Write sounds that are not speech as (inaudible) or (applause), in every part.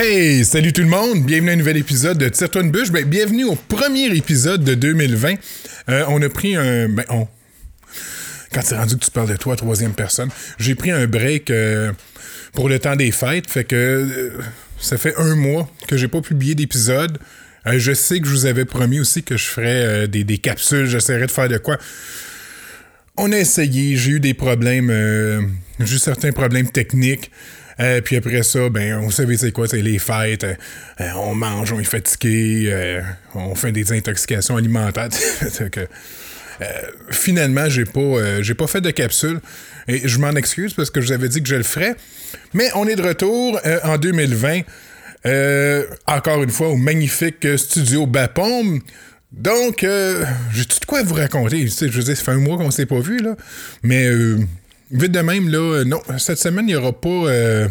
Hey, salut tout le monde, bienvenue à un nouvel épisode de Tire-toi une bûche. Ben, bienvenue au premier épisode de 2020. Euh, on a pris un... Ben. Quand c'est rendu que tu parles de toi, troisième personne, j'ai pris un break euh, pour le temps des fêtes, fait que euh, ça fait un mois que j'ai pas publié d'épisode. Je sais que je vous avais promis aussi que je ferais des, des capsules, j'essaierais de faire de quoi. On a essayé, j'ai eu des problèmes, j'ai eu certains problèmes techniques. Euh, puis après ça, ben, on savait c'est quoi, c'est les fêtes. euh, on mange, on est fatigué, euh, on fait des intoxications alimentaires. (laughs) Euh, finalement, j'ai pas, j'ai pas fait de capsule. Et je m'en excuse parce que je vous avais dit que je le ferais. Mais on est de retour en 2020. euh, encore une fois, au magnifique studio Bapaume. Donc, euh, j'ai tout de quoi vous raconter? Je veux dire, ça fait un mois qu'on s'est pas vu, là. Mais euh, vite de même, là, euh, non, cette semaine, il n'y aura pas. euh,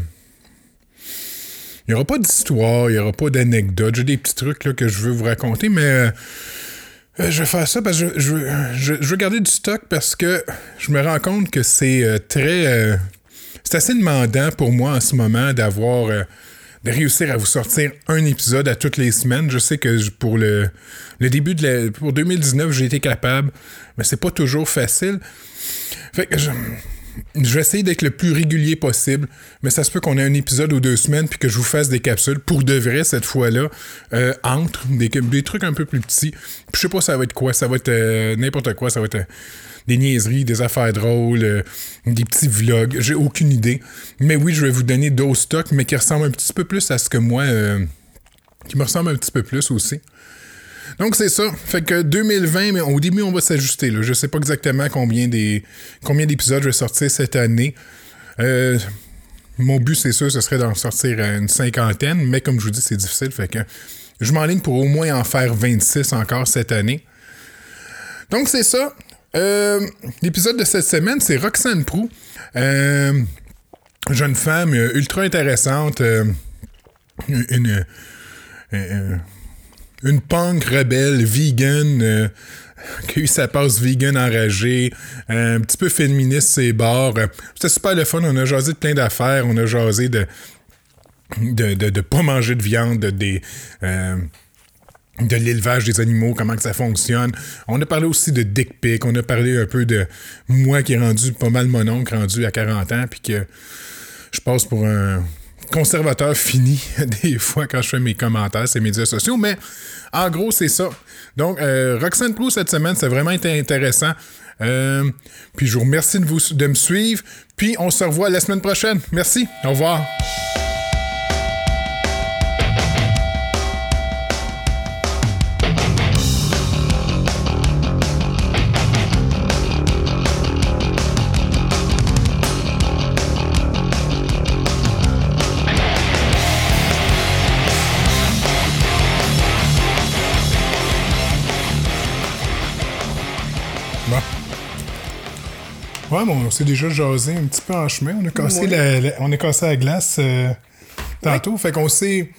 il n'y aura pas d'histoire, il n'y aura pas d'anecdote. J'ai des petits trucs là, que je veux vous raconter, mais euh, je vais faire ça parce que je, je, veux- je- veux garder du stock parce que je me rends compte que c'est très. c'est assez demandant pour moi en ce moment d'avoir. de réussir à vous sortir un épisode à toutes les semaines. Je sais que pour le, le début de la, pour 2019, j'ai été capable, mais c'est pas toujours facile. Fait que je, je vais essayer d'être le plus régulier possible, mais ça se peut qu'on ait un épisode ou deux semaines puis que je vous fasse des capsules pour de vrai cette fois-là, euh, entre des, trucs un peu plus petits. Puis je sais pas ça va être quoi, ça va être euh, n'importe quoi, ça va être euh, des niaiseries, des affaires drôles, des petits vlogs, j'ai aucune idée. Mais oui, je vais vous donner d'autres stocks, mais qui ressemblent un petit peu plus à ce que moi, qui me ressemblent un petit peu plus aussi. Donc c'est ça. Fait que 2020, mais au début, on va s'ajuster. Je sais pas exactement combien combien d'épisodes je vais sortir cette année. Euh, mon but, c'est sûr, ce serait d'en sortir une cinquantaine, mais comme je vous dis, c'est difficile. Fait que je m'enligne pour au moins en faire 26 encore cette année. Donc c'est ça. Euh, L'épisode de cette semaine, c'est Roxane Prou. Euh, jeune femme ultra intéressante. une, une punk rebelle, vegan, euh, qui a eu sa passe vegan enragée, euh, un petit peu féministe, ses bords. C'était super le fun. On a jasé de plein d'affaires. On a jasé de de, de, pas manger de viande, de, des, euh, de l'élevage des animaux, comment que ça fonctionne. On a parlé aussi de dick pic. On a parlé un peu de moi qui est rendu pas mal mon oncle, rendu à 40 ans, puis que je passe pour un conservateur fini (laughs) des fois quand je fais mes commentaires sur les médias sociaux, mais en gros, c'est ça. Donc, euh, Roxane cette semaine, c'est vraiment été intéressant. Euh, puis je vous remercie de me suivre. Puis on se revoit la semaine prochaine. Merci. Au revoir. Ouais, bon, on s'est déjà jasé un petit peu en chemin. On a cassé, Ouais. la, la- on a cassé la glace euh, tantôt. Fait qu'on s'est.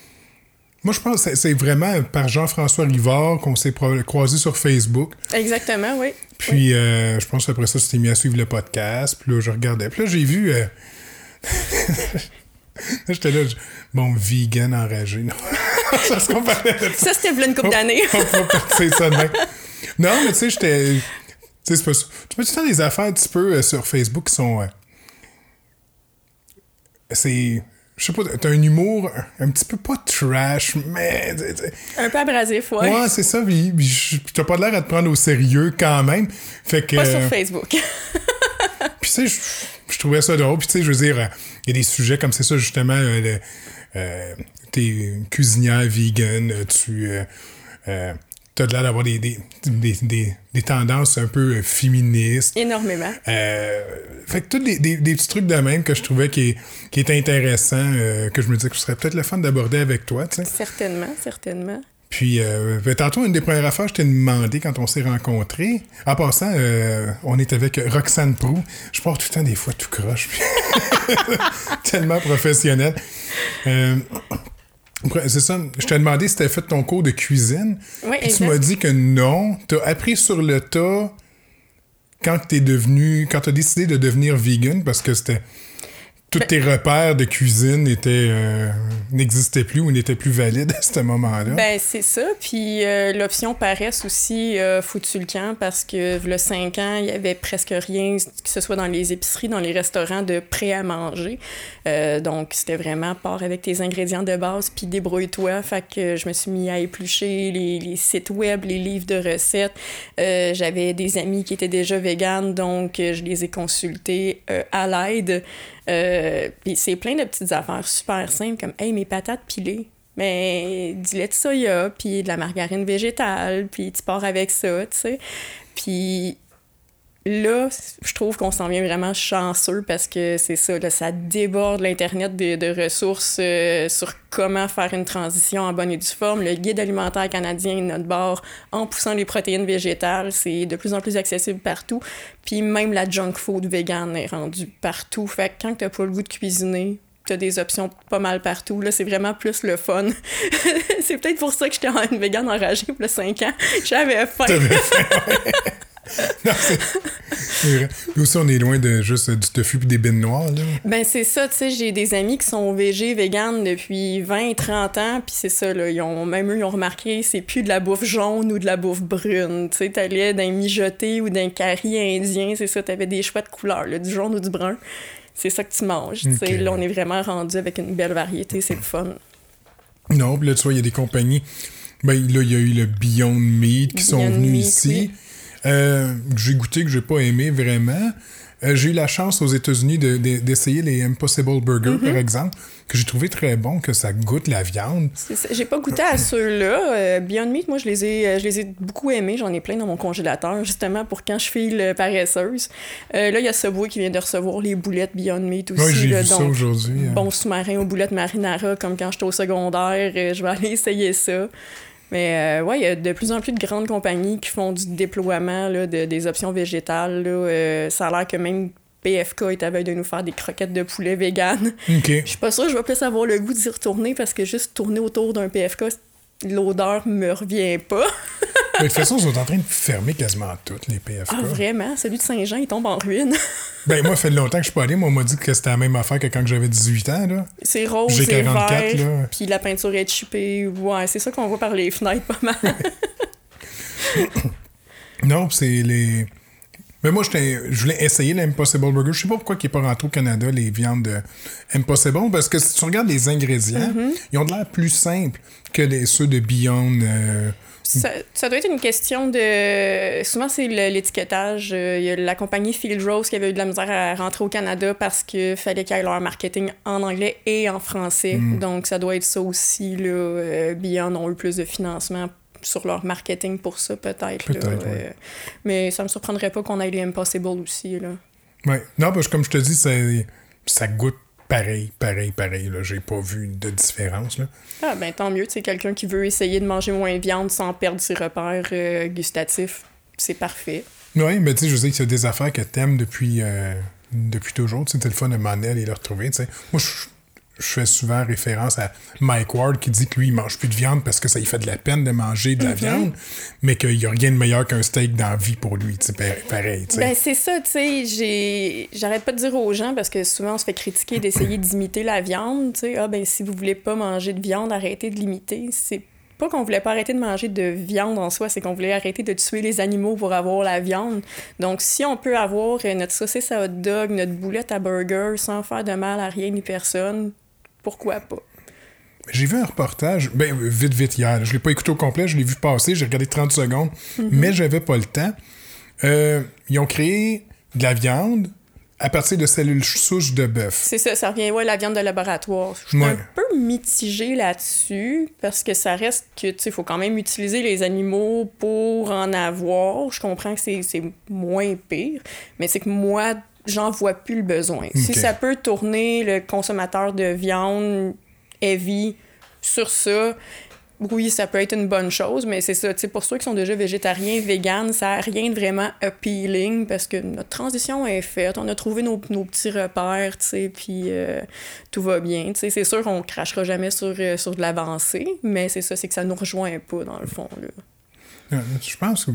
Moi, je pense que c'est- c'est vraiment par Jean-François Rivard qu'on s'est croisé sur Facebook. Exactement, oui. Puis, euh, je pense qu'après ça, tu t'es mis à suivre le podcast. Puis là, je regardais. Puis là, j'ai vu. euh, (laughs) J'étais là, je- bon, vegan enragé. Non. (laughs) Ça, c'était v'là une couple d'années. on va partir ça. Non, mais tu sais, j'étais. Tu sais, c'est pas ça. Tu peux faire des affaires un petit peu euh, sur Facebook qui sont. euh, c'est. Je sais pas, t'as un humour un, petit peu pas trash, mais. Un peu abrasif, ouais. Ouais, c'est ça, puis, t'as pas l'air à te prendre au sérieux quand même. Fait que. Pas sur euh, Facebook. (laughs) puis, tu sais, je, je trouvais ça drôle. Puis, tu sais, je veux dire, il y a des sujets comme c'est ça, justement. euh, le- T'es cuisinière vegan, tu. Euh, euh, T'as l'air d'avoir des, des, des, des, des tendances un peu euh, féministes. Énormément. Euh, fait que tous des, des, des petits trucs de même que je trouvais qui, qui étaient intéressants, euh, que je me disais que ce serait peut-être le fun d'aborder avec toi, tu. Certainement, certainement. Puis, euh, ben, tantôt, une des premières affaires, je t'ai demandé quand on s'est rencontrés. En passant, euh, on est avec Roxane Prou. Je pars tout le temps des fois tout croche. (laughs) Tellement professionnel. Euh, c'est ça. Je t'ai demandé si t'avais fait ton cours de cuisine. Oui, Puis tu m'as dit que non. T'as appris sur le tas quand t'es devenu, quand t'as décidé de devenir vegan parce que c'était tous tes repères de cuisine euh, n'existaient plus ou n'étaient plus valides à ce moment-là. Ben, c'est ça. Puis euh, l'option paresse aussi euh, foutu le camp parce que, le 5 ans, il y avait presque rien, que ce soit dans les épiceries, dans les restaurants, de prêt à manger. Euh, donc, c'était vraiment part avec tes ingrédients de base, puis débrouille-toi. Fait que je me suis mis à éplucher les, les sites web, les livres de recettes. J'avais des amis qui étaient déjà véganes, donc je les ai consultés à l'aide. Euh, puis c'est plein de petites affaires super simples comme Hey, mes patates pilées. Mais du lait de soya, puis de la margarine végétale, puis tu pars avec ça, tu sais. Puis là, je trouve qu'on s'en vient vraiment chanceux parce que c'est ça, là, ça déborde l'Internet de, de ressources euh, sur comment faire une transition en bonne et due forme. Le guide alimentaire canadien est notre bord en poussant les protéines végétales. C'est de plus en plus accessible partout. Puis même la junk food vegan est rendue partout. Fait que quand t'as pas le goût de cuisiner, t'as des options pas mal partout. Là, c'est vraiment plus le fun. (laughs) c'est peut-être pour ça que j'étais une vegan enragée pour le 5 ans. J'avais faim. (laughs) (laughs) Non, c'est aussi, on est loin de juste du tofu et des bines noires, là. Ben c'est ça, tu sais, j'ai des amis qui sont végés, véganes depuis 20, 30 ans, puis c'est ça, là, ils ont, même eux, ils ont remarqué, c'est plus de la bouffe jaune ou de la bouffe brune, tu sais, t'allais d'un mijoté ou d'un curry indien, c'est ça, t'avais des choix de couleurs, là, du jaune ou du brun, c'est ça que tu manges, tu sais, là, on est vraiment rendu avec une belle variété, c'est le fun. Non, puis là, tu vois, il y a des compagnies. Ben, là, il y a eu le Beyond Meat qui sont venus Meat, ici. oui. Euh, que j'ai goûté, que j'ai pas aimé vraiment. Euh, j'ai eu la chance aux États-Unis de- de- d'essayer les Impossible Burger, Mm-hmm. par exemple, que j'ai trouvé très bon, que ça goûte la viande. Ça. J'ai pas goûté à ceux-là. Euh, Beyond Meat, moi, je les ai, euh, je les ai beaucoup aimés. J'en ai plein dans mon congélateur, justement, pour quand je file euh, paresseuse. Euh, là, il y a Subway qui vient de recevoir les boulettes Beyond Meat aussi. Oui, j'ai vu ça donc, aujourd'hui. hein. Bon sous-marin aux boulettes marinara, comme quand j'étais au secondaire. euh, je vais (laughs) aller essayer ça. Mais euh, ouais, il y a de plus en plus de grandes compagnies qui font du déploiement là, de, des options végétales. Là. Euh, ça a l'air que même PFK est à veille de nous faire des croquettes de poulet vegan. OK. Je suis pas sûre que je vais plus avoir le goût d'y retourner parce que juste tourner autour d'un PFK, l'odeur me revient pas. (laughs) Mais de toute façon, ils sont en train de fermer quasiment toutes les PFK. Ah, vraiment? Celui de Saint-Jean, il tombe en ruine. (laughs) Ben, moi, ça fait longtemps que je suis pas allé. Moi, on m'a dit que c'était la même affaire que quand j'avais 18 ans, là. C'est rose, J'ai c'est 44, vert, là. puis la peinture est chippée. Ouais, c'est ça qu'on voit par les fenêtres pas mal. (laughs) Non, c'est les. Mais moi, je voulais essayer l'Impossible Burger. Je sais pas pourquoi il n'est pas rentré au Canada, les viandes de Impossible, parce que si tu regardes les ingrédients, Mm-hmm. ils ont de l'air plus simples que les, ceux de Beyond. euh, ça, ça doit être une question de... Souvent, c'est l'étiquetage. Euh, Il y a la compagnie Field Rose qui avait eu de la misère à rentrer au Canada parce qu'il fallait qu'il y ait leur marketing en anglais et en français. Mm. Donc, ça doit être ça aussi. Là. Euh, Beyond ont eu plus de financement sur leur marketing pour ça, peut-être. Euh, Mais ça me surprendrait pas qu'on ait les Impossible aussi. Là. Ouais. Non, parce que comme je te dis, ça, ça goûte pareil, pareil, pareil. Là. J'ai pas vu de différence. Là. Ah, ben tant mieux. C'est quelqu'un qui veut essayer de manger moins de viande sans perdre ses repères euh, gustatifs. C'est parfait. Oui, mais tu sais, je sais que c'est des affaires que t'aimes depuis, euh, depuis toujours. Tu sais, le fun de m'en aller et les retrouver. tu sais. Moi, je, je fais souvent référence à Mike Ward qui dit que lui, il mange plus de viande parce que ça lui fait de la peine de manger de la viande, mais qu'il n'y a rien de meilleur qu'un steak dans la vie pour lui. Pareil. Ben c'est ça, tu sais, j'arrête pas de dire aux gens parce que souvent on se fait critiquer d'essayer d'imiter la viande, tu sais, ah ben si vous voulez pas manger de viande, arrêtez de l'imiter. C'est pas qu'on voulait pas arrêter de manger de viande en soi, c'est qu'on voulait arrêter de tuer les animaux pour avoir la viande. Donc si on peut avoir euh, notre saucisse à hot dog, notre boulette à burger sans faire de mal à rien ni personne, pourquoi pas? J'ai vu un reportage, ben vite, vite hier. Je l'ai pas écouté au complet, je l'ai vu passer, j'ai regardé 30 secondes, mais j'avais pas le temps. Euh, ils ont créé de la viande à partir de cellules souches de bœuf. C'est ça, ça revient, ouais, la viande de laboratoire. Je suis Ouais. un peu mitigée là-dessus, parce que ça reste que, tu sais, il faut quand même utiliser les animaux pour en avoir. Je comprends que c'est c'est moins pire, mais c'est que moi, j'en vois plus le besoin. Si ça peut tourner le consommateur de viande heavy sur ça, oui, ça peut être une bonne chose, mais c'est ça, tu sais, pour ceux qui sont déjà végétariens, véganes, ça n'a rien de vraiment appealing parce que notre transition est faite, on a trouvé nos, nos petits repères, tu sais, puis euh, tout va bien, tu sais, c'est sûr qu'on crachera jamais sur, euh, sur de l'avancée, mais c'est ça, c'est que ça nous rejoint pas, dans le fond, là. Euh, Je pense que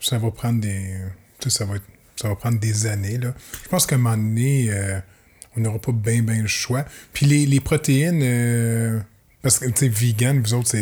ça va prendre des. ça va, être- ça va prendre des années. Là. Je pense qu'à un moment donné, euh, on n'aura pas bien, bien le choix. Puis les, les protéines, euh, parce que, tu sais, vegan, vous autres,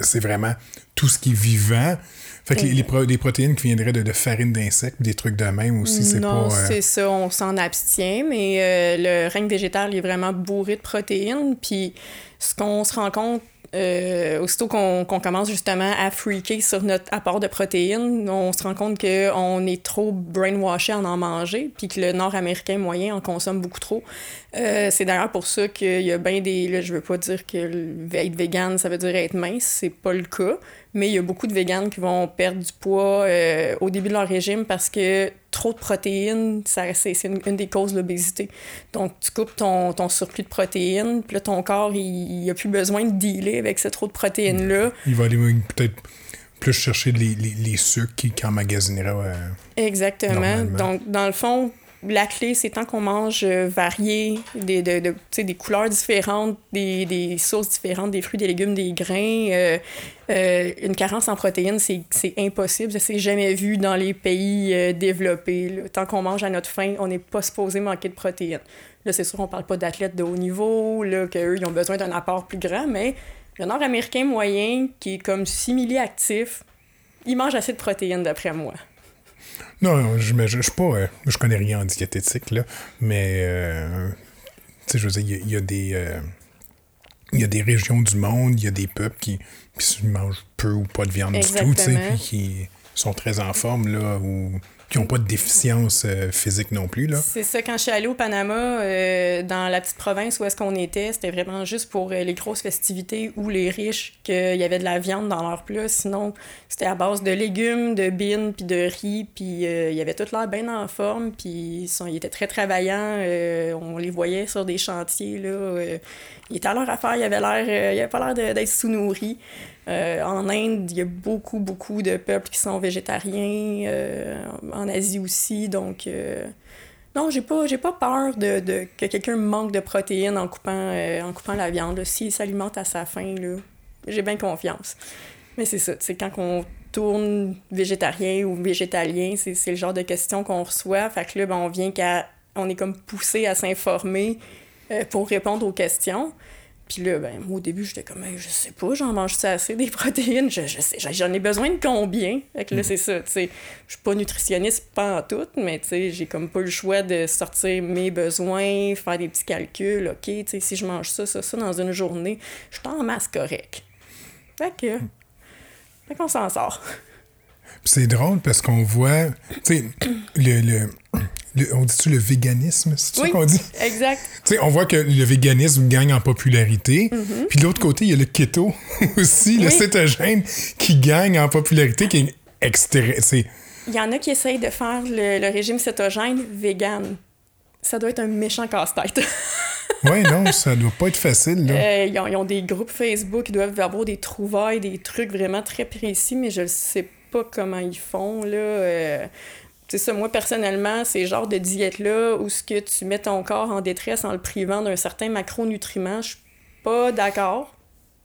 c'est vraiment tout ce qui est vivant. Fait que les, les, protéines qui viendraient de, de farine d'insectes, des trucs de même aussi, c'est pas... Non, c'est ça, on s'en abstient, mais euh, le règne végétal est vraiment bourré de protéines. Puis ce qu'on se rend compte euh, aussitôt qu'on commence justement à freaker sur notre apport de protéines, on se rend compte qu'on est trop brainwashé en en manger, puis que le nord-américain moyen en consomme beaucoup trop. Euh, c'est d'ailleurs pour ça qu'il y a bien des. Là, je veux pas dire que être vegan, ça veut dire être mince, c'est pas le cas mais il y a beaucoup de véganes qui vont perdre du poids euh, au début de leur régime parce que trop de protéines, c'est une, des causes de l'obésité. Donc, tu coupes ton, ton, surplus de protéines, puis là, ton corps, il n'a plus besoin de dealer avec ce trop de protéines-là. Il va aller peut-être plus chercher les, les, les sucres qu'il emmagasinera. Euh, Exactement. Donc, dans le fond, la clé, c'est tant qu'on mange euh, varié, des, de, de des couleurs différentes, des, des, sources différentes, des fruits, des légumes, des grains. Euh, euh, une carence en protéines, c'est impossible. Ça s'est jamais vu dans les pays développés. Tant qu'on mange à notre faim, on n'est pas supposé manquer de protéines. Là, c'est sûr, on parle pas d'athlètes de haut niveau, qu'eux, ils ont besoin d'un apport plus grand, mais le Nord-Américain moyen, qui est comme simili-actif, il mange assez de protéines, d'après moi. Non, je ne je, pas. Euh, je connais rien en diététique, là, mais euh, je veux dire, il y, a des. Euh, il y a des régions du monde, il y a des peuples qui, qui mangent peu ou pas de viande du tout, puis qui sont très en forme, là, ou qui n'ont pas de déficience euh, physique non plus. C'est ça, quand je suis allée au Panama, euh, dans la petite province où est-ce qu'on était, c'était vraiment juste pour euh, les grosses festivités ou les riches qu'il y avait de la viande dans leur plat. Sinon, c'était à base de légumes, de bines, puis de riz, puis il y avait tout l'air bien en forme, puis ils, étaient très travaillants. on les voyait sur des chantiers, là. ils étaient à leur affaire, ils avaient l'air, ils avaient pas l'air d'être sous-nourris. Euh, en Inde, il y a beaucoup, beaucoup de peuples qui sont végétariens. Euh, en Asie aussi. Donc, euh, non, j'ai pas, j'ai pas peur de, de que quelqu'un manque de protéines en coupant, en coupant la viande. S'il s'alimente à sa faim, j'ai bien confiance. Mais c'est ça, c'est quand on tourne végétarien ou végétalien, c'est, le genre de questions qu'on reçoit. Fait que là, ben, on vient qu'à. On est comme poussé à s'informer pour répondre aux questions. Puis là, ben, moi, au début, j'étais comme, je sais pas, j'en mange ça assez des (laughs) protéines? Je, je sais, j'en ai besoin de combien? Fait que là, mm. c'est ça, tu sais. Je suis pas nutritionniste, pas en tout, mais tu sais, j'ai comme pas le choix de sortir mes besoins, faire des petits calculs. OK, tu sais, si je mange ça, ça, ça dans une journée, je suis en masse correct. Fait que. Fait qu'on s'en sort. C'est drôle parce qu'on voit, tu sais, le, le on dit-tu le véganisme? C'est ça qu'on dit? Exact. (laughs) sais, on voit que le véganisme gagne en popularité. Mm-hmm. Puis de l'autre côté, il y a le keto (laughs) aussi, le cétogène, qui gagne en popularité, qui est extrêmement. Il y en a qui essayent de faire le, régime cétogène vegan. Ça doit être un méchant casse-tête. (laughs) oui, non, ça doit pas être facile. Là. Euh, ils, ont, des groupes Facebook, ils doivent avoir des trouvailles, des trucs vraiment très précis, mais je ne sais pas comment ils font. Là. Euh, c'est ça, moi, personnellement, ces genres de diètes-là où ce que tu mets ton corps en détresse en le privant d'un certain macronutriment, je suis pas d'accord.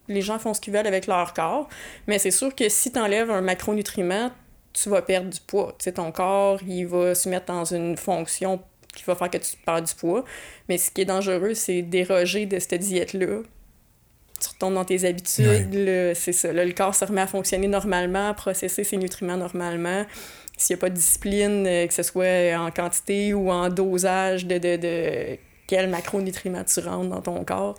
Les gens font ce qu'ils veulent avec leur corps. Mais c'est sûr que si tu enlèves un macronutriment, tu vas perdre du poids. Tu sais, ton corps, il va se mettre dans une fonction qui va faire que tu perds du poids. Mais ce qui est dangereux, c'est déroger de cette diète-là. Tu retombes dans tes habitudes, c'est ça. le corps se remet à fonctionner normalement, à processer ses nutriments normalement s'il n'y a pas de discipline, euh, que ce soit en quantité ou en dosage de, de, de quel macronutriments tu rentres dans ton corps,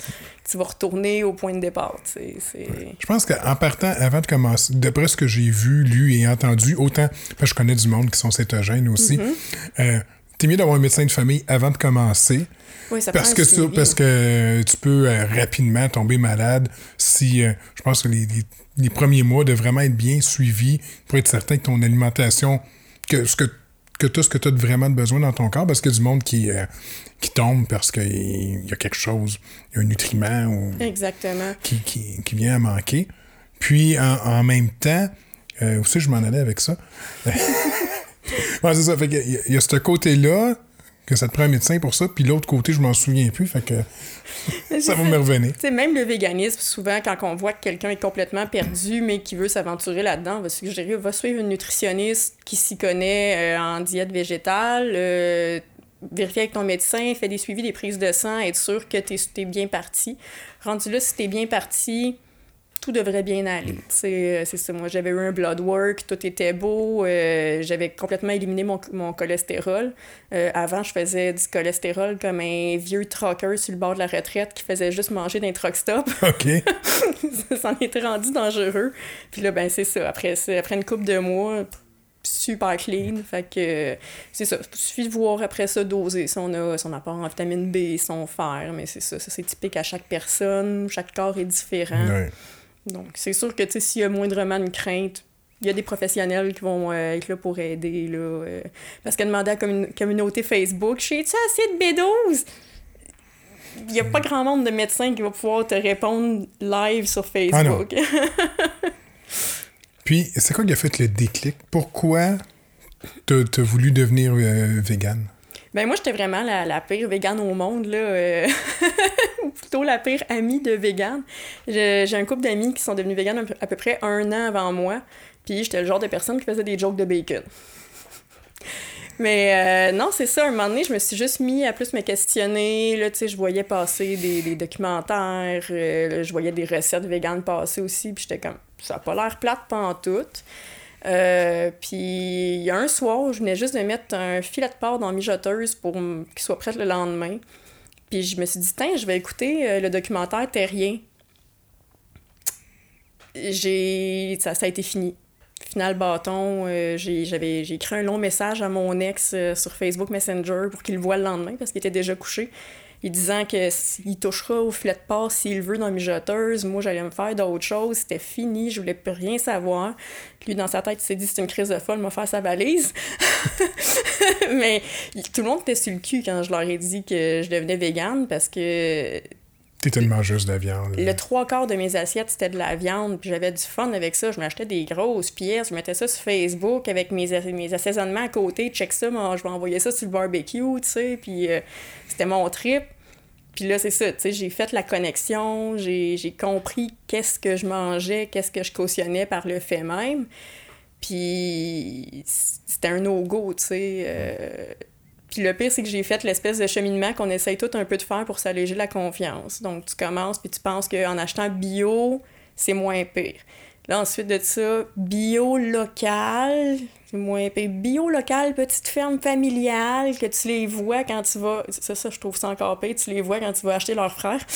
tu vas retourner au point de départ. Je pense qu'en partant, avant de commencer, d'après ce que j'ai vu, lu et entendu, autant, que je connais du monde qui sont cétogènes aussi, mm mieux d'avoir un médecin de famille avant de commencer. Oui, ça parce que, tu, parce que tu peux euh, rapidement tomber malade si, je pense que les, les premiers mois de vraiment être bien suivi pour être certain que ton alimentation, que ce que, que as ce que tu as vraiment besoin dans ton corps, parce qu'il y a du monde qui, euh, qui tombe parce qu'il y a quelque chose, il y a un nutriment ou Exactement. Qui, qui, vient à manquer. Puis en, même temps, euh, aussi je m'en allais avec ça? (laughs) c'est ça. Fait il y a ce côté-là que ça te prend un médecin pour ça, puis l'autre côté, je m'en souviens plus, fait que (laughs) ça va me revenir. même le véganisme, souvent, quand on voit que quelqu'un est complètement perdu, mais qui veut s'aventurer là-dedans, on va suggérer, va suivre une nutritionniste qui s'y connaît euh, en diète végétale, euh, vérifier avec ton médecin, fais des suivis, des prises de sang, être sûr que tu es, bien parti. Rendu là, si tu es bien parti, tout devrait bien aller. C'est ça. Moi, j'avais eu un blood work, tout était beau. Euh, j'avais complètement éliminé mon, mon cholestérol. Euh, avant, je faisais du cholestérol comme un vieux trucker sur le bord de la retraite qui faisait juste manger d'un truck stop. (laughs) OK. ça en était rendu dangereux. Puis là, ben, c'est ça. Après, après une couple de mois, super clean. Fait que c'est ça. Il suffit de voir après ça doser son a son apport en vitamine B, son fer, mais c'est ça. Ça, c'est typique à chaque personne. Chaque corps est différent. Donc, c'est sûr que s'il y a moindrement une crainte, il y a des professionnels qui vont euh, être là pour aider. Là, euh, parce qu'à demander à la communauté Facebook, j'ai-tu assez de B12? Il n'y a pas grand nombre de médecins qui vont pouvoir te répondre live sur Facebook. Ah (laughs) Puis, c'est quoi qui a fait le déclic? Pourquoi tu as voulu devenir euh, vegan? Ben moi, j'étais vraiment la, la, pire végane au monde, là. Euh, (laughs) ou plutôt la pire amie de végane. J'ai un couple d'amis qui sont devenus véganes à peu près un an avant moi. Puis j'étais le genre de personne qui faisait des jokes de bacon. Mais euh, non, c'est ça. Un moment donné, je me suis juste mis à plus me questionner. Là, tu sais, je voyais passer des, des documentaires. Euh, je voyais des recettes véganes passer aussi. Puis j'étais comme, ça n'a pas l'air plate pantoute. Euh, puis il y a un soir, je venais juste de mettre un filet de porc dans la mijoteuse pour qu'il soit prêt le lendemain. Puis je me suis dit, tiens, je vais écouter euh, le documentaire Terrien. J'ai... Ça, ça a été fini. Final bâton, euh, j'ai, écrit un long message à mon ex sur Facebook Messenger pour qu'il le voie le lendemain parce qu'il était déjà couché il disant que s'il touchera au filet de porc s'il veut dans mes jeteuses, moi j'allais me faire d'autres choses, c'était fini, je voulais plus rien savoir. Lui, dans sa tête, il s'est dit c'est une crise de folle, m'a faire sa valise. (laughs) Mais tout le monde était sur le cul quand je leur ai dit que je devenais végane parce que T'étais une mangeuse de viande. Le trois quarts de mes assiettes, c'était de la viande, puis j'avais du fun avec ça. Je m'achetais des grosses pièces, je mettais ça sur Facebook avec mes, mes assaisonnements à côté. Check ça, je vais envoyer ça sur le barbecue, tu sais, puis euh, c'était mon trip. Puis là, c'est ça, tu sais, j'ai fait la connexion, j'ai compris qu'est-ce que je mangeais, qu'est-ce que je cautionnais par le fait même. Puis c'était un no-go, tu sais. Euh. Puis le pire, c'est que j'ai fait l'espèce de cheminement qu'on essaye tout un peu de faire pour s'alléger la confiance. Donc tu commences, puis tu penses qu'en achetant bio, c'est moins pire. Là, ensuite de ça, bio local, c'est moins. Bio local, petite ferme familiale, que tu les vois quand tu vas. Ça, ça, je trouve ça encore pire. Tu les vois quand tu vas acheter leur frère. (laughs)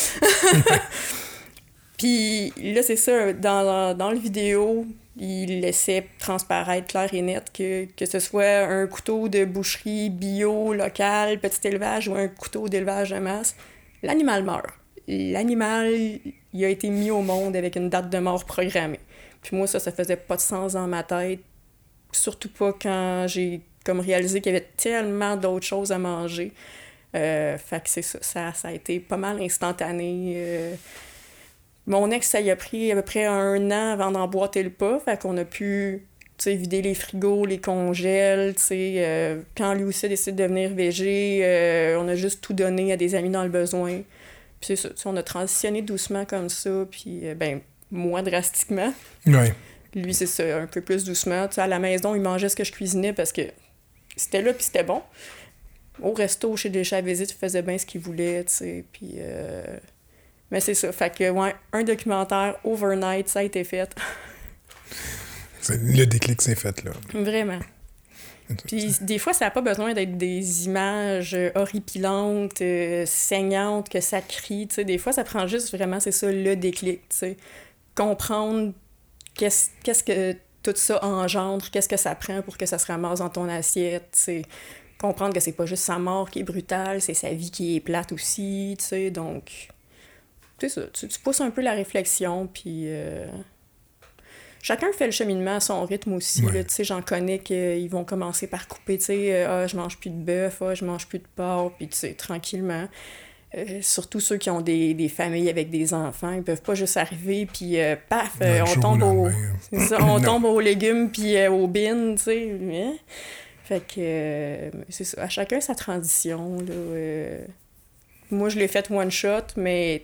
Puis là, c'est ça, dans, dans le vidéo, il laissait transparaître clair et net que, que ce soit un couteau de boucherie bio, local, petit élevage ou un couteau d'élevage de masse, l'animal meurt. L'animal, il a été mis au monde avec une date de mort programmée. Puis moi, ça, ça faisait pas de sens dans ma tête. Surtout pas quand j'ai comme réalisé qu'il y avait tellement d'autres choses à manger. Euh, fait que c'est ça, ça, a été pas mal instantané. Euh. mon ex, ça y a pris à peu près un an avant d'emboîter le pas. Fait qu'on a pu vider les frigos, les congèles. Euh, quand lui aussi a décidé de devenir végé, on a juste tout donné à des amis dans le besoin. Puis on a transitionné doucement comme ça. Puis ben, moins drastiquement. Ouais. Lui, c'est ça, un peu plus doucement. à la maison, il mangeait ce que je cuisinais parce que c'était là, puis c'était bon. Au resto, chez des chats à visite, il faisait bien ce qu'il voulait, tu sais. Puis. Euh, mais c'est ça. Fait que, ouais, un documentaire overnight, ça a été fait. Le déclic s'est fait, là. Vraiment. Puis des fois, ça n'a pas besoin d'être des images horripilantes, euh, saignantes, que ça crie. sais. Des fois, ça prend juste vraiment, c'est ça, le déclic. sais comprendre qu'est-ce, que tout ça engendre, qu'est-ce que ça prend pour que ça se ramasse dans ton assiette, c'est comprendre que c'est pas juste sa mort qui est brutale, c'est sa vie qui est plate aussi, tu sais, donc ça, tu, pousses un peu la réflexion, puis euh, chacun fait le cheminement à son rythme aussi, tu sais, j'en connais qu'ils vont commencer par couper, tu sais, euh, ah, je mange plus de bœuf, ah, je mange plus de porc, puis tu sais, tranquillement. Euh, surtout ceux qui ont des, des, familles avec des enfants, ils peuvent pas juste arriver puis euh, paf, euh, on (laughs) tombe au on tombe aux légumes puis aux bines, tu sais. Fait que c'est ça, à chacun sa transition là. moi je l'ai fait one shot, mais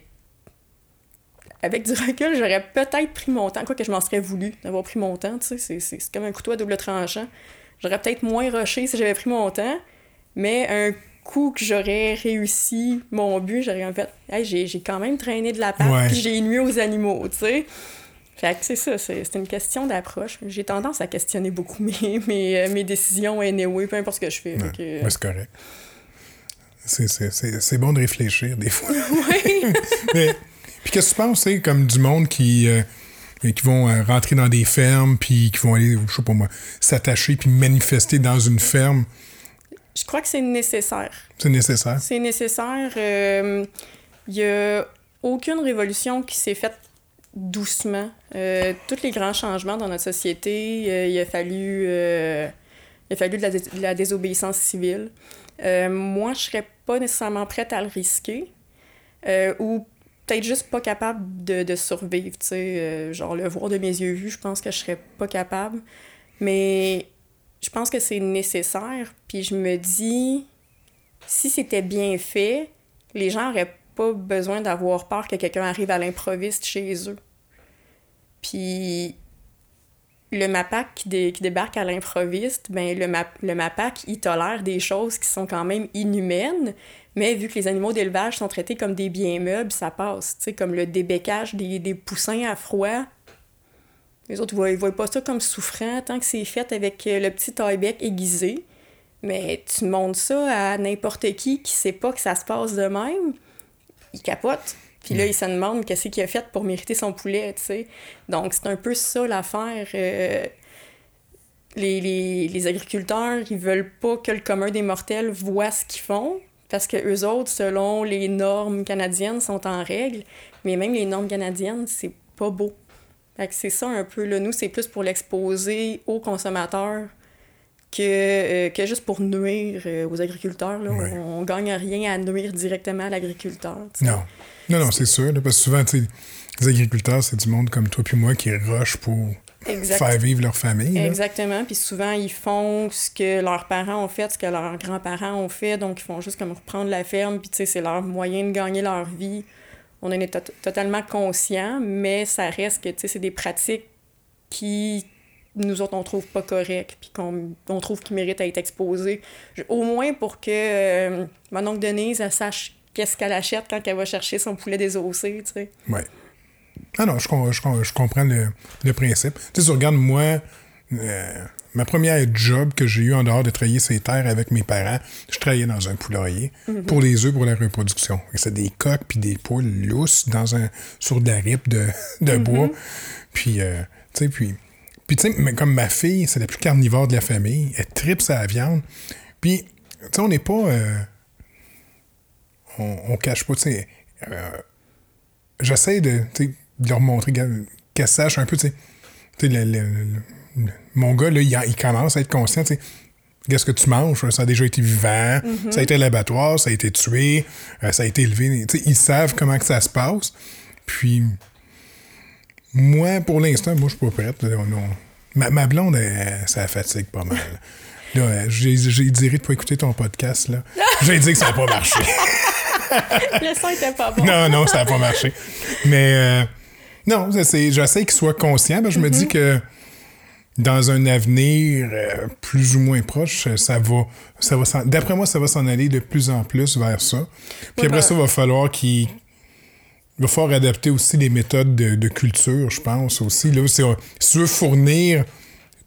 avec du (laughs) recul, j'aurais peut-être pris mon temps, quoi que je m'en serais voulu d'avoir pris mon temps, tu sais, c'est comme un couteau à double tranchant. J'aurais peut-être moins rushé si j'avais pris mon temps, mais un coup que j'aurais réussi mon but, j'aurais en fait, hey, j'ai quand même traîné de la patte, Ouais. puis j'ai nuit aux animaux, tu sais. Fait que c'est ça, c'est une question d'approche. J'ai tendance à questionner beaucoup (laughs) mes, mes, euh, mes décisions anyway, peu importe ce que je fais. Ouais, ouais, c'est correct. C'est- bon de réfléchir des fois. (laughs) (laughs) Mais, puis qu'est-ce que tu penses, c'est comme du monde qui, euh, qui vont euh, rentrer dans des fermes, puis qui vont aller, je sais pas moi, s'attacher, puis manifester dans une ferme? Je crois que c'est nécessaire. C'est nécessaire? C'est nécessaire. Il n'y a aucune révolution qui s'est faite doucement. Euh, tous les grands changements dans notre société, euh, il a fallu, euh, il a fallu de la, dé- de la désobéissance civile. Euh, moi, je serais pas nécessairement prête à le risquer. euh, ou peut-être juste pas capable de, de survivre, tu sais. euh, genre, le voir de mes yeux vus, je pense que je serais pas capable. Mais je pense que c'est nécessaire. Puis je me dis, si c'était bien fait, les gens n'auraient pas besoin d'avoir peur que quelqu'un arrive à l'improviste chez eux. Puis le MAPAC qui, dé- qui débarque à l'improviste, ben le, map, le MAPAC, il tolère des choses qui sont quand même inhumaines, mais vu que les animaux d'élevage sont traités comme des biens meubles, ça passe. Tu sais, comme le débécage des, des poussins à froid. Les autres, ils ils voient pas ça comme souffrant tant que c'est fait avec euh, le petit taille-bec aiguisé. Mais tu montres ça à n'importe qui qui sait pas que ça se passe de même, il capote. Puis là, il se demande qu'est-ce qu'il a fait pour mériter son poulet, tu sais. Donc, c'est un peu ça l'affaire. euh, les, les, les agriculteurs, ils veulent pas que le commun des mortels voit ce qu'ils font, parce que eux autres, selon les normes canadiennes, sont en règle. Mais même les normes canadiennes, c'est pas beau. Fait que c'est ça un peu, là. Nous, c'est plus pour l'exposer aux consommateurs que, euh, que juste pour nuire euh, aux agriculteurs. Là. Ouais. On, on gagne rien à nuire directement à l'agriculteur. Non. Non, non, c'est sûr. là, parce que souvent, les agriculteurs, c'est du monde comme toi puis moi qui rush pour Exact- faire vivre leur famille. là. Exactement. Puis souvent, ils font ce que leurs parents ont fait, ce que leurs grands-parents ont fait. Donc, ils font juste comme reprendre la ferme. Puis, tu sais, c'est leur moyen de gagner leur vie. On en est to- totalement conscient, mais ça reste que, tu sais, c'est des pratiques qui, nous autres, on trouve pas correctes. Puis qu'on on trouve qu'ils méritent à être exposées. Je- Au moins pour que euh, mon oncle Denise, elle sache qu'est-ce qu'elle achète quand elle va chercher son poulet désossé, tu sais. Ouais. Ah non, je, je, je comprends le, le principe. Tu sais, tu regardes, moi, euh, ma première job que j'ai eu en dehors de travailler ces terres avec mes parents, je travaillais dans un poulailler pour les œufs pour la reproduction. C'était des coques puis des poules lousses dans un, sur de la (laughs) de, bois. Puis, euh, tu sais, puis, tu sais, comme ma fille, c'est la plus carnivore de la famille, elle tripe sa viande. Puis, tu sais, on n'est pas... euh, on, cache pas, tu sais... euh, j'essaie de, de leur montrer qu'elle sache un peu, tu sais. Mon gars, là, il, commence à être conscient, tu sais. Qu'est-ce que tu manges? Ça a déjà été vivant, ça a été à l'abattoir, ça a été tué, euh, ça a été élevé. Ils savent comment que ça se passe. Puis, moi, pour l'instant, moi, je suis pas prête. Ma, ma blonde, elle, ça fatigue pas mal. (laughs) Là, euh, j'ai diré de pas écouter ton podcast, là. (laughs) J'ai dit que ça n'a pas marché. Le son était pas bon. Non, non, ça n'a pas marché. Mais euh, non, j'essaie qu'il soit conscient. que Je me dis que dans un avenir euh, plus ou moins proche, ça va, ça va d'après moi, ça va s'en aller de plus en plus vers ça. Puis Ouais, après ben- ça, il va falloir qu'il il va falloir adapter aussi les méthodes de, de culture, je pense aussi. Là, si tu veux fournir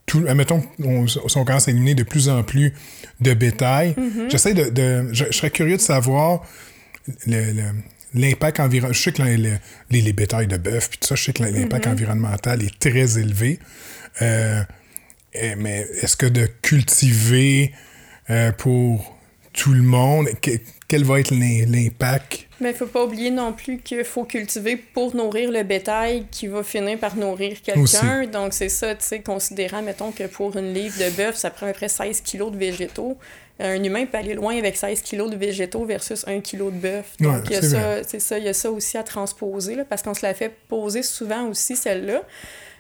tout, admettons on commence à éliminer de plus en plus de bétail, j'essaie de, de- je, je serais curieux de savoir le- le- l'impact environnemental. Je sais que les, les, les, les bétails de bœuf, puis tout ça, je sais que l'impact environnemental est très élevé. Euh, mais est-ce que de cultiver euh, pour tout le monde, que- quel va être l'im- l'impact? Mais il faut pas oublier non plus qu'il faut cultiver pour nourrir le bétail qui va finir par nourrir quelqu'un. Donc, c'est ça, tu sais, considérant, mettons, que pour une livre de bœuf, ça prend à peu près 16 kilos de végétaux. Un humain peut aller loin avec 16 kilos de végétaux versus 1 kilo de bœuf. Donc, Ouais, il y a c'est ça, vrai. c'est ça, il y a ça aussi à transposer, là, parce qu'on se la fait poser souvent aussi, celle-là.